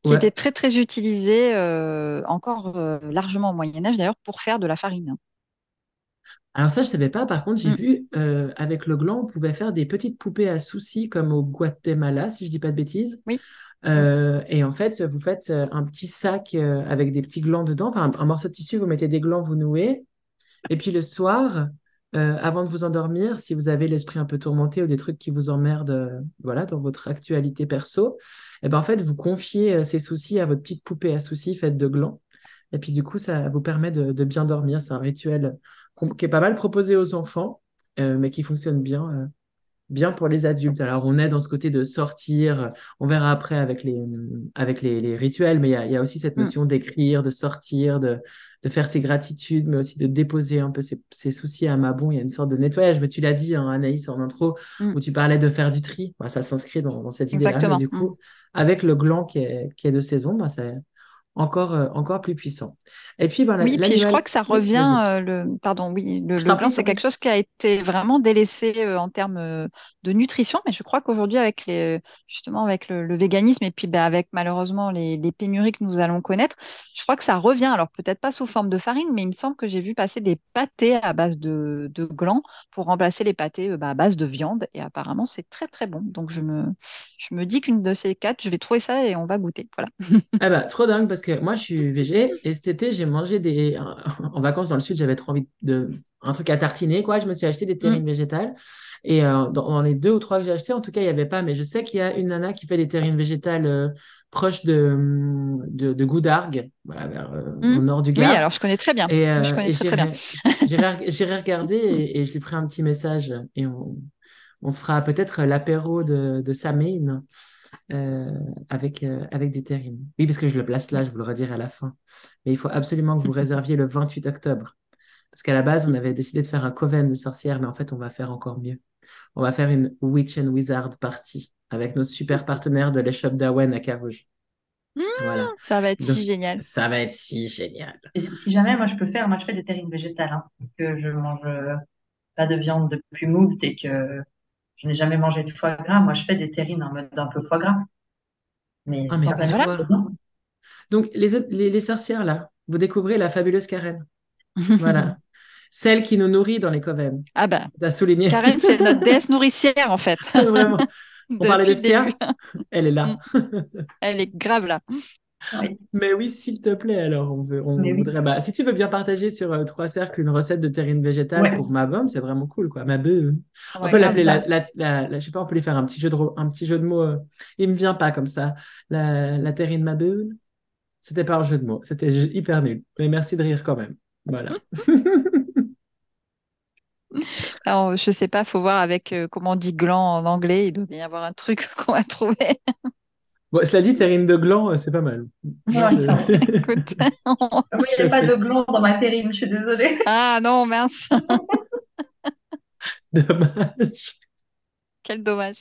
qui Ouais. était très très utilisé euh, encore euh, largement au Moyen Âge d'ailleurs pour faire de la farine. Alors ça, je savais pas. Par contre, j'ai Mm. vu euh, avec le gland, on pouvait faire des petites poupées à soucis comme au Guatemala, si je dis pas de bêtises. Oui. Mm. Euh, et en fait, vous faites un petit sac avec des petits glands dedans, enfin un, un morceau de tissu, vous mettez des glands, vous nouez. Et puis le soir, euh, avant de vous endormir, si vous avez l'esprit un peu tourmenté ou des trucs qui vous emmerdent, euh, voilà, dans votre actualité perso, et ben en fait, vous confiez euh, ces soucis à votre petite poupée à soucis faite de glands. Et puis du coup, ça vous permet de, de bien dormir. C'est un rituel qui est pas mal proposé aux enfants, euh, mais qui fonctionne bien, bien pour les adultes. Alors, on est dans ce côté de sortir. On verra après avec les, avec les, les rituels, mais il y y a aussi cette Mm. notion d'écrire, de sortir, de, de faire ses gratitudes, mais aussi de déposer un peu ses, ses soucis à Mabon. Il y a une sorte de nettoyage. Mais tu l'as dit, hein, Anaïs, en intro, Mm. où tu parlais de faire du tri. Bah, ça s'inscrit dans, dans cette idée-là. Du Mm. coup, avec le gland qui est, qui est de saison, bah, c'est encore, euh, encore plus puissant. Et puis, ben, la- Oui, puis je crois que ça revient, euh, le, pardon, oui, le, le t'en c'est quelque chose qui a été vraiment délaissé euh, en termes de nutrition, mais je crois qu'aujourd'hui, avec les, justement, avec le, le véganisme et puis bah, avec malheureusement les, les pénuries que nous allons connaître, je crois que ça revient. Alors peut-être pas sous forme de farine, mais il me semble que j'ai vu passer des pâtés à base de, de gland pour remplacer les pâtés bah, à base de viande, et apparemment c'est très très bon. Donc je me, je me dis qu'une de ces quatre, je vais trouver ça et on va goûter. Voilà. Ah bah, trop dingue parce que moi je suis végé et cet été j'ai mangé des en vacances dans le sud j'avais trop envie de un truc à tartiner quoi je me suis acheté des Mm. terrines végétales et euh, dans, dans les deux ou trois que j'ai acheté en tout cas il n'y avait pas mais je sais qu'il y a une nana qui fait des terrines végétales euh, proche de, de, de Goudargues, voilà, vers, euh, Mm. au nord du Oui, Gard. alors je connais très bien. Et, euh, Je connais et très, très bien. j'irai regarder et, et je lui ferai un petit message et on, on se fera peut-être l'apéro de, de Samhain euh, avec, euh, avec des terrines. Oui, parce que je le place là, je vous le redirai à la fin. Mais il faut absolument que vous réserviez le 28 octobre. Parce qu'à la base, on avait décidé de faire un coven de sorcières, mais en fait, on va faire encore mieux. On va faire une Witch and Wizard party avec nos super partenaires de l'échoppe d'Awen à Carouge. Voilà. Ça va être Donc, si génial. ça va être si génial. Et si jamais, moi, je peux faire, moi, je fais des terrines végétales, hein, que je mange euh, pas de viande depuis moult et que je n'ai jamais mangé de foie gras. Moi, je fais des terrines en mode un peu foie gras. Mais Ah, mais sans tu animal vois. dedans. Donc, les, les, les sorcières, là, vous découvrez la fabuleuse Karen. Voilà. Celle qui nous nourrit dans les coven. Ah ben, T'as souligné. Karen, c'est notre déesse nourricière en fait. Vraiment. On parlait début. Elle est là. Elle est grave là. Oui. Mais oui, s'il te plaît, alors on, veut, on oui. voudrait. Bah, si tu veux bien partager sur euh, Trois Cercles une recette de terrine végétale Ouais. pour ma c'est vraiment cool, quoi. Ma. On Ouais, peut l'appeler la, la, la- la- je sais pas, on peut lui faire un petit jeu de, un petit jeu de mots. euh, Il me vient pas comme ça. La, la terrine ma bonne. C'était pas un jeu de mots, c'était hyper nul. Mais merci de rire quand même. Voilà. Alors, je sais pas, faut voir avec euh, comment on dit gland en anglais. Il doit bien y avoir un truc qu'on va trouver. Bon, cela dit, terrine de gland, euh, c'est pas mal. Ouais, je-. Ah Oui, il Je n'y a pas de gland dans ma terrine, je suis désolée. Ah non, mince. Dommage. Quel dommage.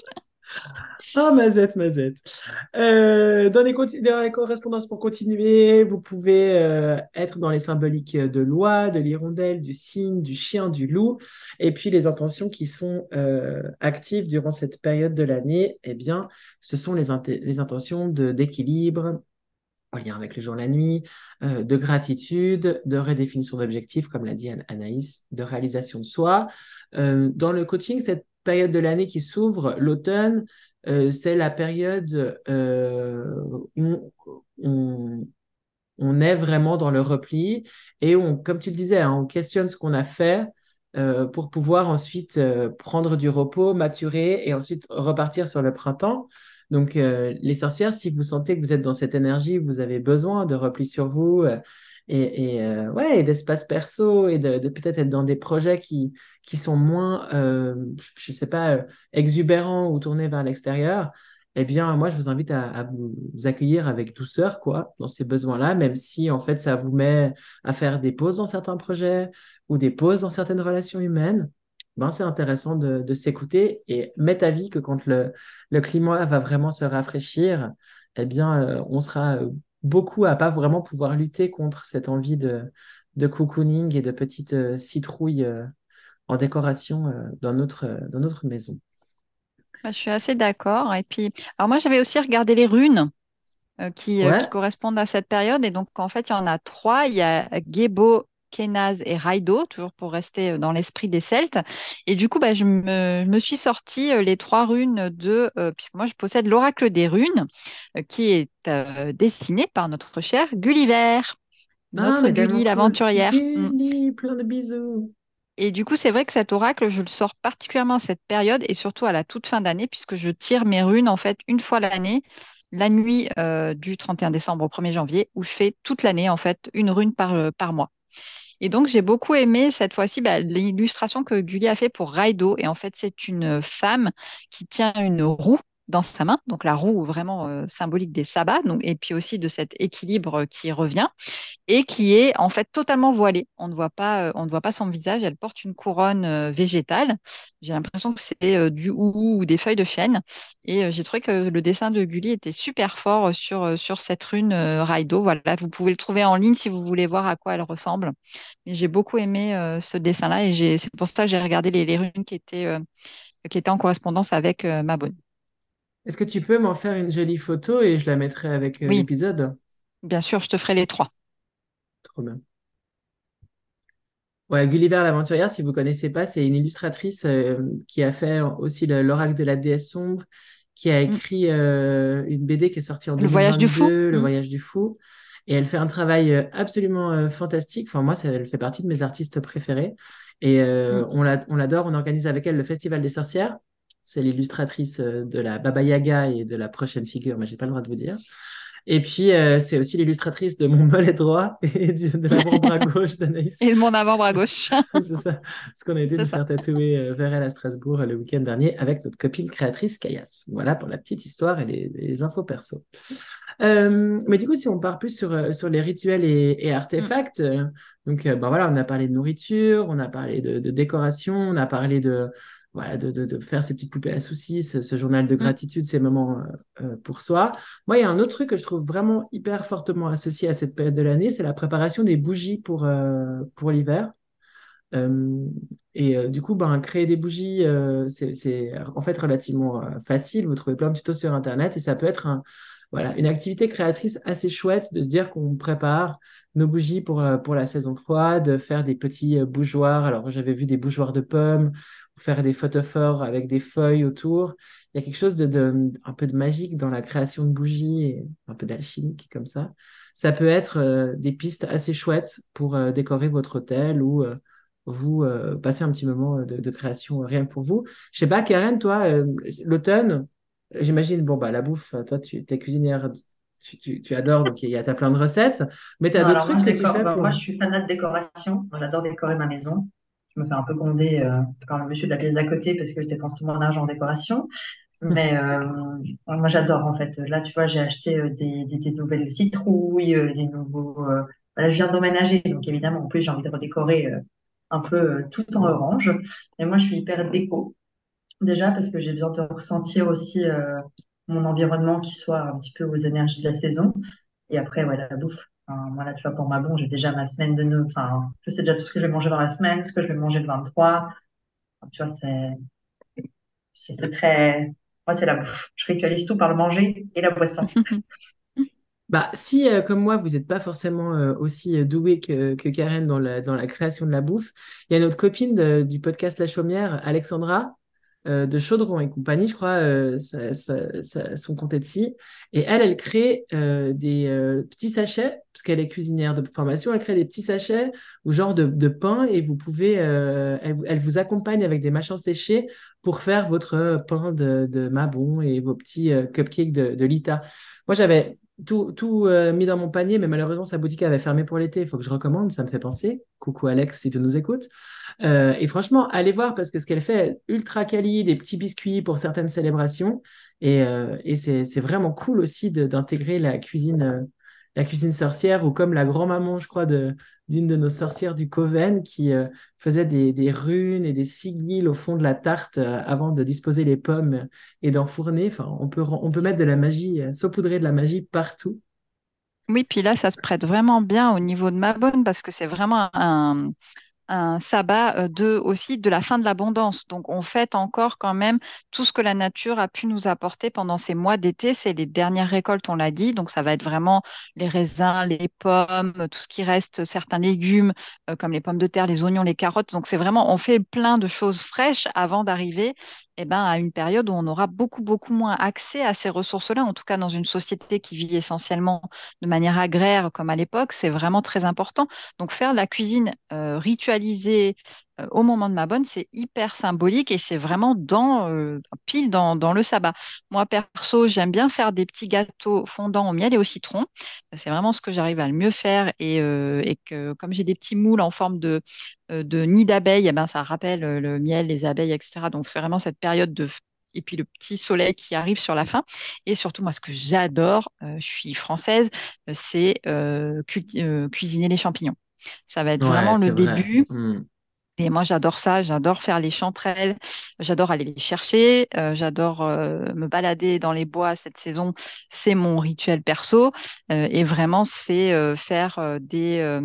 Ah, Mazette, Mazette. Euh, dans les, correspondances pour continuer, vous pouvez euh, être dans les symboliques de l'oie, de l'hirondelle, du cygne, du chien, du loup. Et puis les intentions qui sont euh, actives durant cette période de l'année, eh bien, ce sont les, les intentions d'équilibre en lien avec le jour la nuit, de gratitude, de redéfinition d'objectifs, comme l'a dit An- Anaïs, de réalisation de soi. Dans le coaching, cette période de l'année qui s'ouvre, l'automne, euh, c'est la période euh, où on, est vraiment dans le repli et on, comme tu le disais, hein, on questionne ce qu'on a fait euh, pour pouvoir ensuite prendre du repos, maturer et ensuite repartir sur le printemps. Donc, les sorcières, si vous sentez que vous êtes dans cette énergie, vous avez besoin de repli sur vous et, et, euh, ouais, d'espace perso et de, peut-être être dans des projets qui, qui sont moins, euh, je ne sais pas, euh, exubérants ou tournés vers l'extérieur, eh bien, moi, je vous invite à, vous accueillir avec douceur, quoi, dans ces besoins-là, même si, en fait, ça vous met à faire des pauses dans certains projets ou des pauses dans certaines relations humaines. Ben, c'est intéressant de, s'écouter et m'est avis que quand le, le climat va vraiment se rafraîchir, eh bien, euh, on sera beaucoup à pas vraiment pouvoir lutter contre cette envie de, de cocooning et de petites euh, citrouilles euh, en décoration euh, dans notre, dans notre maison. Bah, je suis assez d'accord. Et puis, alors moi, j'avais aussi regardé les runes qui, Ouais. qui correspondent à cette période. Et donc, en fait, il y en a trois. Il y a Gebo, Kenaz et Raido, toujours pour rester euh, dans l'esprit des Celtes. Et du coup, bah, je me, je me suis sorti euh, les trois runes de, euh, puisque moi, je possède l'oracle des runes, euh, qui est euh, dessiné par notre cher Gulliver, notre Gulli, l'aventurière. Mm. Gulli, plein de bisous. Et du coup, c'est vrai que cet oracle, je le sors particulièrement à cette période et surtout à la toute fin d'année, puisque je tire mes runes en fait une fois l'année, la nuit euh, du 31 décembre au 1er janvier, où je fais toute l'année en fait une rune par, euh, par mois. Et donc, j'ai beaucoup aimé cette fois-ci bah, l'illustration que Gulli a fait pour Raido. Et en fait, c'est une femme qui tient une roue dans sa main, donc la roue vraiment euh, symbolique des sabbats, donc, et puis aussi de cet équilibre qui revient et qui est en fait totalement voilée. On ne voit pas, euh, on ne voit pas son visage. Elle porte une couronne euh, végétale. J'ai l'impression que c'est euh, du hou ou des feuilles de chêne. Et euh, j'ai trouvé que le dessin de Gulli était super fort euh, sur, euh, sur cette rune euh, Raido. Voilà, vous pouvez le trouver en ligne si vous voulez voir à quoi elle ressemble. Mais j'ai beaucoup aimé euh, ce dessin-là et c'est pour ça que j'ai regardé les, les runes qui étaient, euh, qui étaient en correspondance avec euh, ma bonne. Est-ce que tu peux m'en faire une jolie photo et je la mettrai avec euh, Oui, l'épisode? bien sûr, je te ferai les trois. Trop bien. Ouais, Gulliver l'aventurière, si vous connaissez pas, c'est une illustratrice euh, qui a fait aussi le- l'oracle de la déesse sombre, qui a Mm. écrit euh, une BD qui est sortie en Le voyage du fou. 2022, Le Mm. Voyage du fou. Et elle fait un travail absolument euh, fantastique. Enfin, moi, ça, elle fait partie de mes artistes préférés. Et Mm. on l'adore. On organise avec elle le Festival des sorcières. C'est l'illustratrice euh, de la Baba Yaga et de la prochaine figure, mais j'ai pas le droit de vous dire. Et puis, euh, c'est aussi l'illustratrice de mon mollet droit et de l'avant-bras gauche d'Anaïs. Et de mon avant-bras gauche. c'est ça. Parce qu'on a été nous faire tatouer euh, vers elle à Strasbourg le week-end dernier avec notre copine créatrice Kayas. Voilà pour la petite histoire et les, infos perso. Mais du coup, si on part plus sur, sur les rituels et, artefacts, donc ben voilà, on a parlé de nourriture, on a parlé de, de décoration, on a parlé de, voilà, de, de, de, faire ces petites poupées à soucis, ce, journal de mm. gratitude, ces moments euh, euh, pour soi. Moi, il y a un autre truc que je trouve vraiment hyper fortement associé à cette période de l'année, c'est la préparation des bougies pour, euh, pour l'hiver. et du coup, ben, créer des bougies, c'est en fait relativement facile. Vous trouvez plein de tutos sur Internet et ça peut être un, voilà, une activité créatrice assez chouette de se dire qu'on prépare nos bougies pour, pour la saison froide, faire des petits bougeoirs. Alors, j'avais vu des bougeoirs de pommes, faire des photophores avec des feuilles autour. Il y a quelque chose de, un peu de magique dans la création de bougies et un peu d'alchimique comme ça. Ça peut être euh, des pistes assez chouettes pour euh, décorer votre hôtel ou euh, vous passer un petit moment de, création rien pour vous. Je sais pas, Karen, toi, l'automne, j'imagine, bon, bah, la bouffe, toi, tu es cuisinière tu, tu, adores, donc il y a as plein de recettes. Mais tu as d'autres trucs que tu fais bah, Moi, je suis fanat de décoration. J'adore décorer ma maison je me fais un peu gronder euh, par le monsieur de la pièce d'à côté parce que je dépense tout mon argent en décoration. Mais euh, moi, j'adore en fait. Là, tu vois, j'ai acheté euh, des, des, nouvelles citrouilles, des nouveaux. Là, je viens d'emménager, donc évidemment, en plus, j'ai envie de redécorer un peu tout en orange. Et moi, je suis hyper déco. Déjà, parce que j'ai besoin de ressentir aussi mon environnement qui soit un petit peu aux énergies de la saison. Et après, ouais, la bouffe moi, là, tu vois, pour ma bon, j'ai déjà ma semaine de neuf. Enfin, je sais déjà tout ce que je vais manger dans la semaine, ce que je vais manger le 23. tu vois, c'est, c'est très, moi, c'est la bouffe. Je ritualise tout par le manger et la boisson. Bah, si, euh, comme moi, vous n'êtes pas forcément euh, aussi euh, doué que, que, Karen dans la, dans la création de la bouffe, il y a notre copine du podcast La Chaumière, Alexandra, euh, de Chaudron et compagnie, je crois, euh, son compte Etsy. Et elle, elle crée euh, des petits sachets, parce qu'elle est cuisinière de formation, elle crée des petits sachets ou genre de, pain et vous pouvez, elle, vous accompagne avec des machins séchés pour faire votre pain de, de Mabon et vos petits cupcakes de, de Lita. Moi, j'avais tout, tout mis dans mon panier, mais malheureusement, sa boutique avait fermé pour l'été. Il faut que je recommande, ça me fait penser. Coucou Alex, si tu nous écoutes. Euh, et franchement, allez voir parce que ce qu'elle fait, ultra quali, des petits biscuits pour certaines célébrations. Et, euh, et c'est vraiment cool aussi d'intégrer la cuisine, euh, la cuisine sorcière ou comme la grand-maman, je crois, d'une de, nos sorcières du Coven qui faisait des, runes et des sigils au fond de la tarte avant de disposer les pommes et d'enfourner. Enfin, on peut, on peut mettre de la magie, saupoudrer de la magie partout. Oui, puis là, ça se prête vraiment bien au niveau de ma bonne parce que c'est vraiment un, un sabbat euh, de, aussi de la fin de l'abondance. Donc, on fête encore quand même tout ce que la nature a pu nous apporter pendant ces mois d'été. C'est les dernières récoltes, on l'a dit. Donc, ça va être vraiment les raisins, les pommes, tout ce qui reste, certains légumes euh, comme les pommes de terre, les oignons, les carottes. Donc, c'est vraiment, on fait plein de choses fraîches avant d'arriver eh ben, à une période où on aura beaucoup, beaucoup moins accès à ces ressources-là, en tout cas dans une société qui vit essentiellement de manière agraire comme à l'époque, c'est vraiment très important. Donc faire la cuisine euh, ritualisée, euh, au moment de ma bonne, c'est hyper symbolique et c'est vraiment dans, euh, pile dans, le sabbat. Moi, perso, j'aime bien faire des petits gâteaux fondants au miel et au citron. C'est vraiment ce que j'arrive à le mieux faire et, euh, que comme j'ai des petits moules en forme de, nid d'abeilles, eh ben, ça rappelle le miel, les abeilles, etc. Donc, c'est vraiment cette période de et puis le petit soleil qui arrive sur la fin. Et surtout, moi, ce que j'adore, je suis française, c'est cuisiner les champignons. Ça va être vraiment le début. Mmh. Et moi, j'adore ça, j'adore faire les chanterelles, j'adore aller les chercher, euh, j'adore euh, me balader dans les bois cette saison. C'est mon rituel perso. Euh, et vraiment, c'est faire des,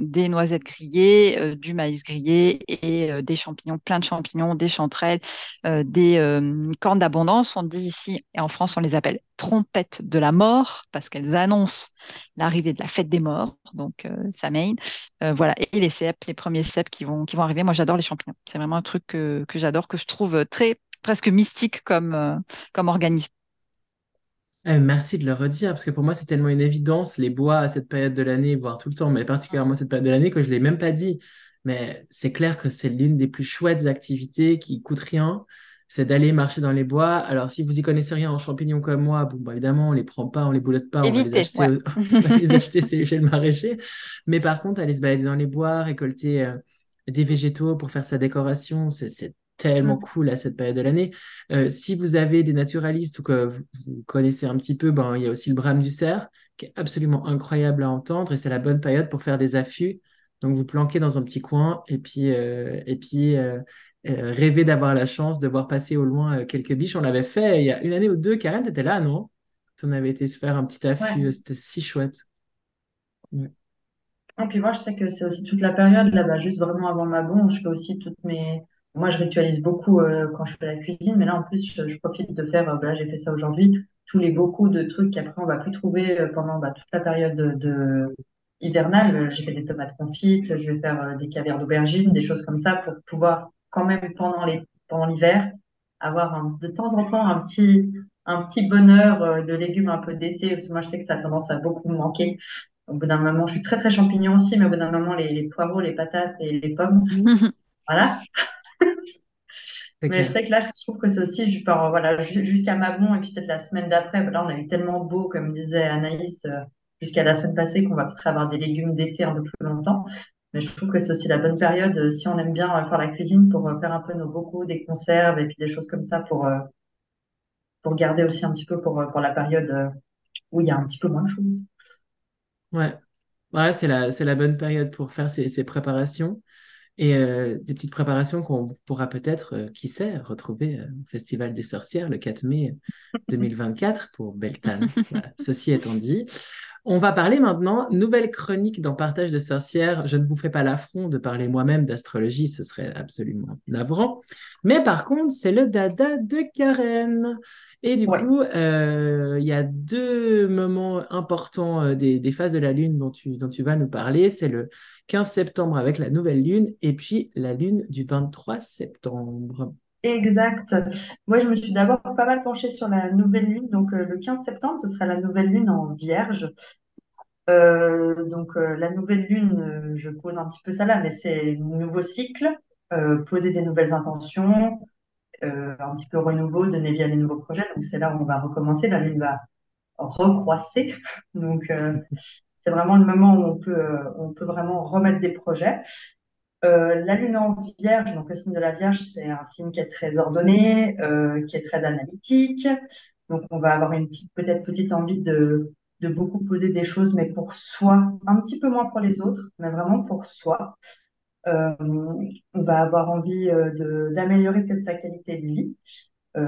des noisettes grillées, du maïs grillé et des champignons, plein de champignons, des chanterelles, des cornes d'abondance. On dit ici, et en France, on les appelle trompettes de la mort parce qu'elles annoncent l'arrivée de la fête des morts. Donc, ça mène. voilà. Et les cèpes, les premiers cèpes qui vont, qui vont arriver moi, j'adore les champignons. C'est vraiment un truc que, j'adore, que je trouve très presque mystique comme, euh, comme organisme. Eh, merci de le redire, parce que pour moi, c'est tellement une évidence, les bois à cette période de l'année, voire tout le temps, mais particulièrement cette période de l'année, que je ne l'ai même pas dit. Mais c'est clair que c'est l'une des plus chouettes activités qui coûte rien, c'est d'aller marcher dans les bois. Alors, si vous y connaissez rien en champignons comme moi, bon, bah, évidemment, on les prend pas, on les boulotte pas, on va les acheter, on va les acheter chez le maraîcher. Mais par contre, aller se balader dans les bois, récolter euh, des végétaux pour faire sa décoration, c'est tellement cool à cette période de l'année. Euh, si vous avez des naturalistes ou que vous, connaissez un petit peu, ben, il y a aussi le brame du cerf qui est absolument incroyable à entendre et c'est la bonne période pour faire des affûts. Donc vous planquez dans un petit coin et puis, euh, et puis euh, rêver d'avoir la chance de voir passer au loin quelques biches. On l'avait fait il y a une année ou deux. Karen, tu étais là, non? On avait été se faire un petit affût, c'était si chouette. Et puis moi, je sais que c'est aussi toute la période là-bas, juste vraiment avant ma bombe, je fais aussi toutes mes, moi, je ritualise beaucoup euh, quand je fais la cuisine, mais là, en plus, je, profite de faire, euh, bah, j'ai fait ça aujourd'hui, tous les beaucoup de trucs qu'après, on va plus trouver euh, pendant bah, toute la période de, hivernale. J'ai fait des tomates confites, je vais faire des caviars d'aubergine, des choses comme ça pour pouvoir, quand même, pendant les, pendant l'hiver, avoir de temps en temps un petit, un petit bonheur de légumes un peu d'été, parce que moi, je sais que ça a tendance à beaucoup me manquer. Au bout d'un moment, je suis très, très champignon aussi, mais au bout d'un moment, les, les poireaux, les patates et les pommes, voilà. Mais je sais que là, je trouve que c'est aussi, voilà, jusqu'à Mabon et puis peut-être la semaine d'après, là, on a eu tellement beau, comme disait Anaïs, euh, jusqu'à la semaine passée, qu'on va peut-être avoir des légumes d'été un peu plus longtemps. Mais je trouve que c'est aussi la bonne période, euh, si on aime bien euh, faire la cuisine, pour faire un peu nos bocaux, des conserves et puis des choses comme ça pour, pour garder aussi un petit peu pour, pour la période où il y a un petit peu moins de choses. Ouais, ouais c'est la, c'est la bonne période pour faire ces, ces préparations et euh, des petites préparations qu'on pourra peut-être, euh, qui sait, retrouver euh, au Festival des Sorcières le 4 mai 2024 pour Beltane. Ceci étant dit, on va parler maintenant, nouvelle chronique dans Partage de sorcières. Je ne vous fais pas l'affront de parler moi-même d'astrologie, ce serait absolument navrant. Mais par contre, c'est le dada de Karen. Et du coup, euh, il y a deux moments importants euh, des, phases de la Lune dont tu, dont tu vas nous parler. C'est le 15 septembre avec la nouvelle Lune et puis la Lune du 23 septembre. Exact. Moi, je me suis d'abord pas mal penchée sur la nouvelle lune. Donc, euh, le 15 septembre, ce sera la nouvelle lune en vierge. Euh, donc, euh, la nouvelle lune, je pose un petit peu ça là, mais c'est un nouveau cycle, poser des nouvelles intentions, un petit peu renouveau, donner vie à des nouveaux projets. Donc, c'est là où on va recommencer. La lune va recroisser. Donc, c'est vraiment le moment où on peut, on peut vraiment remettre des projets. Euh, la lune en vierge, donc le signe de la vierge, c'est un signe qui est très ordonné, euh, qui est très analytique. Donc on va avoir une petite, peut-être petite envie de, de beaucoup poser des choses, mais pour soi, un petit peu moins pour les autres, mais vraiment pour soi. Euh, on va avoir envie de, d'améliorer peut-être sa qualité de vie.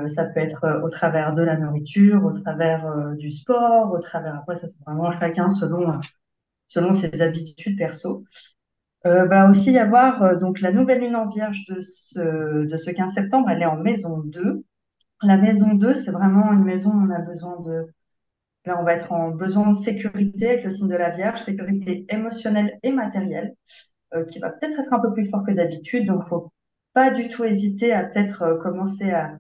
ça peut être au travers de la nourriture, au travers du sport, au travers, après ça c'est vraiment chacun selon, selon ses habitudes perso. Euh, va aussi y avoir euh, donc la nouvelle lune en vierge de ce, de ce 15 septembre, elle est en maison 2. La maison 2, c'est vraiment une maison où on a besoin de... Là, on va être en besoin de sécurité avec le signe de la Vierge, sécurité émotionnelle et matérielle, euh, qui va peut-être être un peu plus fort que d'habitude. Donc, faut pas du tout hésiter à peut-être commencer à,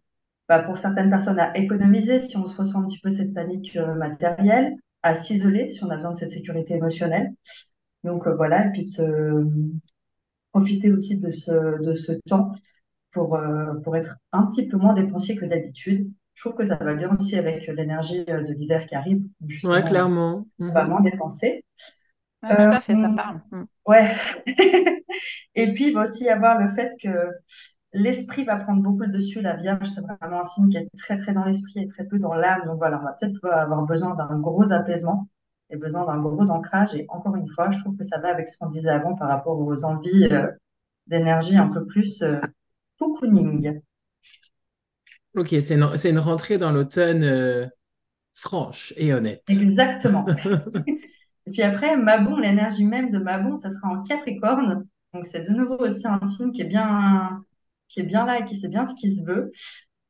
bah, pour certaines personnes, à économiser si on se ressent un petit peu cette panique matérielle, à s'isoler si on a besoin de cette sécurité émotionnelle. Donc euh, voilà, et puis se, profiter aussi de ce, de ce temps pour, euh, pour être un petit peu moins dépensier que d'habitude. Je trouve que ça va bien aussi avec l'énergie euh, de l'hiver qui arrive. Oui, clairement. On va mhm. moins dépenser. tout à fait, ça parle. Mm. Ouais. et puis, il va aussi y avoir le fait que l'esprit va prendre beaucoup le dessus. La Vierge, c'est vraiment un signe qui est très, très dans l'esprit et très peu dans l'âme. Donc voilà, on va peut-être avoir besoin d'un gros apaisement et besoin d'un gros ancrage. Et encore une fois, je trouve que ça va avec ce qu'on disait avant par rapport aux envies euh, d'énergie un peu plus euh, cocooning. Ok, c'est une, une, rentrée dans l'automne euh, franche et honnête. Exactement. et puis après, Mabon, l'énergie même de Mabon, ça sera en Capricorne. Donc c'est de nouveau aussi un signe qui est bien, qui est bien là et qui sait bien ce qu'il se veut.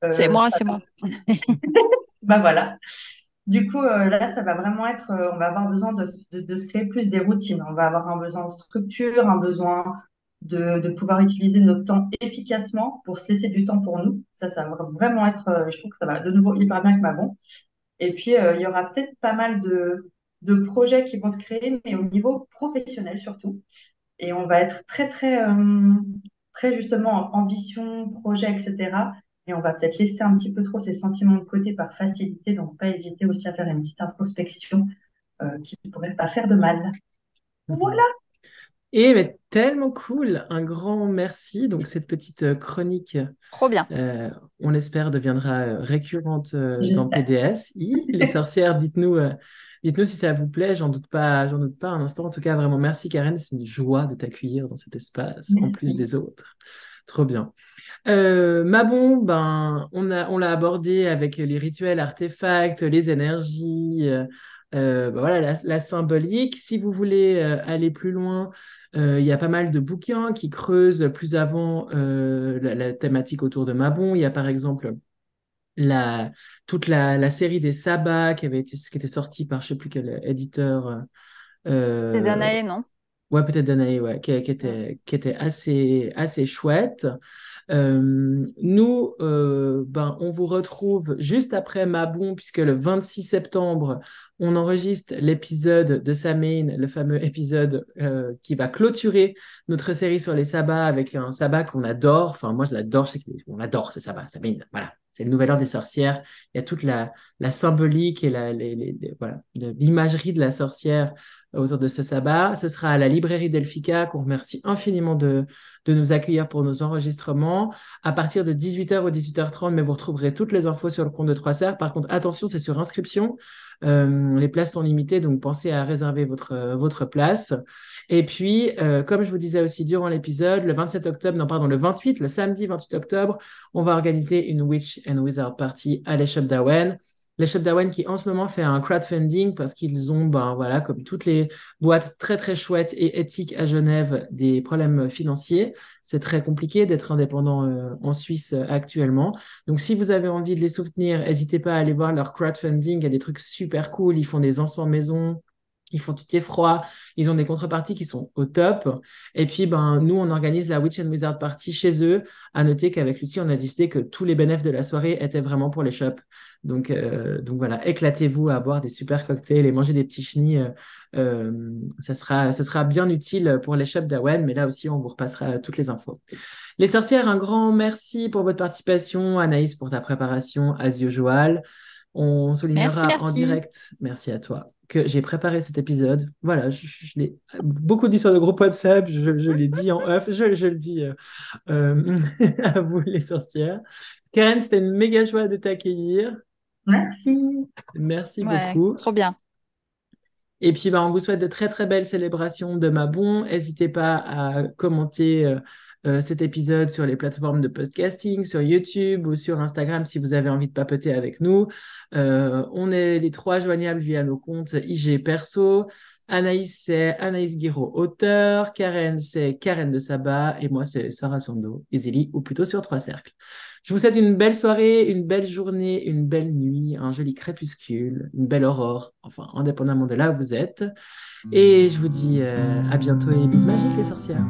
c'est moi, c'est moi. bah voilà. Du coup, euh, là, ça va vraiment être, euh, on va avoir besoin de, se créer plus des routines. On va avoir un besoin de structure, un besoin de, pouvoir utiliser notre temps efficacement pour se laisser du temps pour nous. Ça, ça va vraiment être, euh, je trouve que ça va de nouveau hyper bien avec Maman. Et puis, il y aura peut-être pas mal de, de projets qui vont se créer, mais au niveau professionnel surtout. Et on va être très, très, très justement ambition, projet, etc. Et on va peut-être laisser un petit peu trop ces sentiments de côté par facilité, donc pas hésiter aussi à faire une petite introspection euh, qui ne pourrait pas faire de mal. Voilà. Et mais tellement cool, un grand merci. Donc cette petite euh, chronique, Trop bien. euh, on l'espère, deviendra récurrente euh, dans PDS. Les sorcières, dites-nous, euh, dites-nous si ça vous plaît. J'en doute pas, j'en doute pas un instant. En tout cas, vraiment merci Karen, c'est une joie de t'accueillir dans cet espace en plus des autres. Trop bien. Euh, Mabon, ben, on a, on l'a abordé avec les rituels, artefacts, les énergies, euh, euh, ben voilà, la, la symbolique. Si vous voulez aller plus loin, il y a pas mal de bouquins qui creusent plus avant la, la thématique autour de Mabon. Il y a par exemple la, toute la, la série des sabbats qui avait été, était sortie par je sais plus quel éditeur. C'est Danae, non? Ouais, peut-être Danae, ouais, qui, qui était, qui était assez, assez chouette. Euh, nous, euh, ben, on vous retrouve juste après Mabon, puisque le 26 septembre, on enregistre l'épisode de Samhain, le fameux épisode euh, qui va clôturer notre série sur les sabbats avec un sabbat qu'on adore. Enfin, moi, je l'adore, qu'on adore ce sabbat, Samhain. Voilà, c'est le nouvel heure des sorcières. Il y a toute la, la symbolique et la, les, les- les- voilà, l'imagerie de la sorcière autour de ce sabbat. Ce sera à la librairie Delphica, qu'on remercie infiniment de, de nous accueillir pour nos enregistrements. À partir de 18h ou 18h30, mais vous retrouverez toutes les infos sur le compte de Trois Cerfs. Par contre, attention, c'est sur inscription. Euh, les places sont limitées, donc pensez à réserver votre, votre place. Et puis, euh, comme je vous disais aussi durant l'épisode, le 27 octobre, non, pardon, le 28, le samedi 28 octobre, on va organiser une Witch and Wizard Party à l'échoppe d'Awen. L'échoppe d'Awen qui en ce moment fait un crowdfunding parce qu'ils ont, ben voilà, comme toutes les boîtes très très chouettes et éthiques à Genève, des problèmes financiers. C'est très compliqué d'être indépendant euh, en Suisse euh, actuellement. Donc, si vous avez envie de les soutenir, n'hésitez pas à aller voir leur crowdfunding. Il y a des trucs super cool. Ils font des encens maison. Ils font thé froid. Ils ont des contreparties qui sont au top. Et puis, ben, nous, on organise la Witch and Wizard Party chez eux. À noter qu'avec Lucie, on a décidé que tous les bénéfices de la soirée étaient vraiment pour les shops. Donc, euh, donc voilà, éclatez-vous à boire des super cocktails et manger des petits chenilles. Euh, euh, ça sera, ce sera bien utile pour les shops d'Awen, mais là aussi, on vous repassera toutes les infos. Les sorcières, un grand merci pour votre participation. Anaïs, pour ta préparation, as usual. On soulignera Merci, en direct, merci à toi, que j'ai préparé cet épisode. Voilà, je, je- je l'ai beaucoup dit sur le groupe WhatsApp, je, je l'ai dit en off, je, le dis euh, euh, à vous, les sorcières. Karen, c'était une méga joie de t'accueillir. Merci. Merci Ouais, beaucoup. trop bien. Et puis, bah, on vous souhaite de très, très belles célébrations de Mabon. N'hésitez pas à commenter euh, euh, cet épisode sur les plateformes de podcasting, sur YouTube ou sur Instagram si vous avez envie de papoter avec nous. Euh, on est les trois joignables via nos comptes IG perso. Anaïs, c'est Anaïs Guiraud, auteur. Karen, c'est Karen de Saba. Et moi, c'est Sarah Sando, Easily, ou plutôt sur Trois Cercles. Je vous souhaite une belle soirée, une belle journée, une belle nuit, un joli crépuscule, une belle aurore, enfin, indépendamment de là où vous êtes. Et je vous dis euh, à bientôt et bis magiques les sorcières.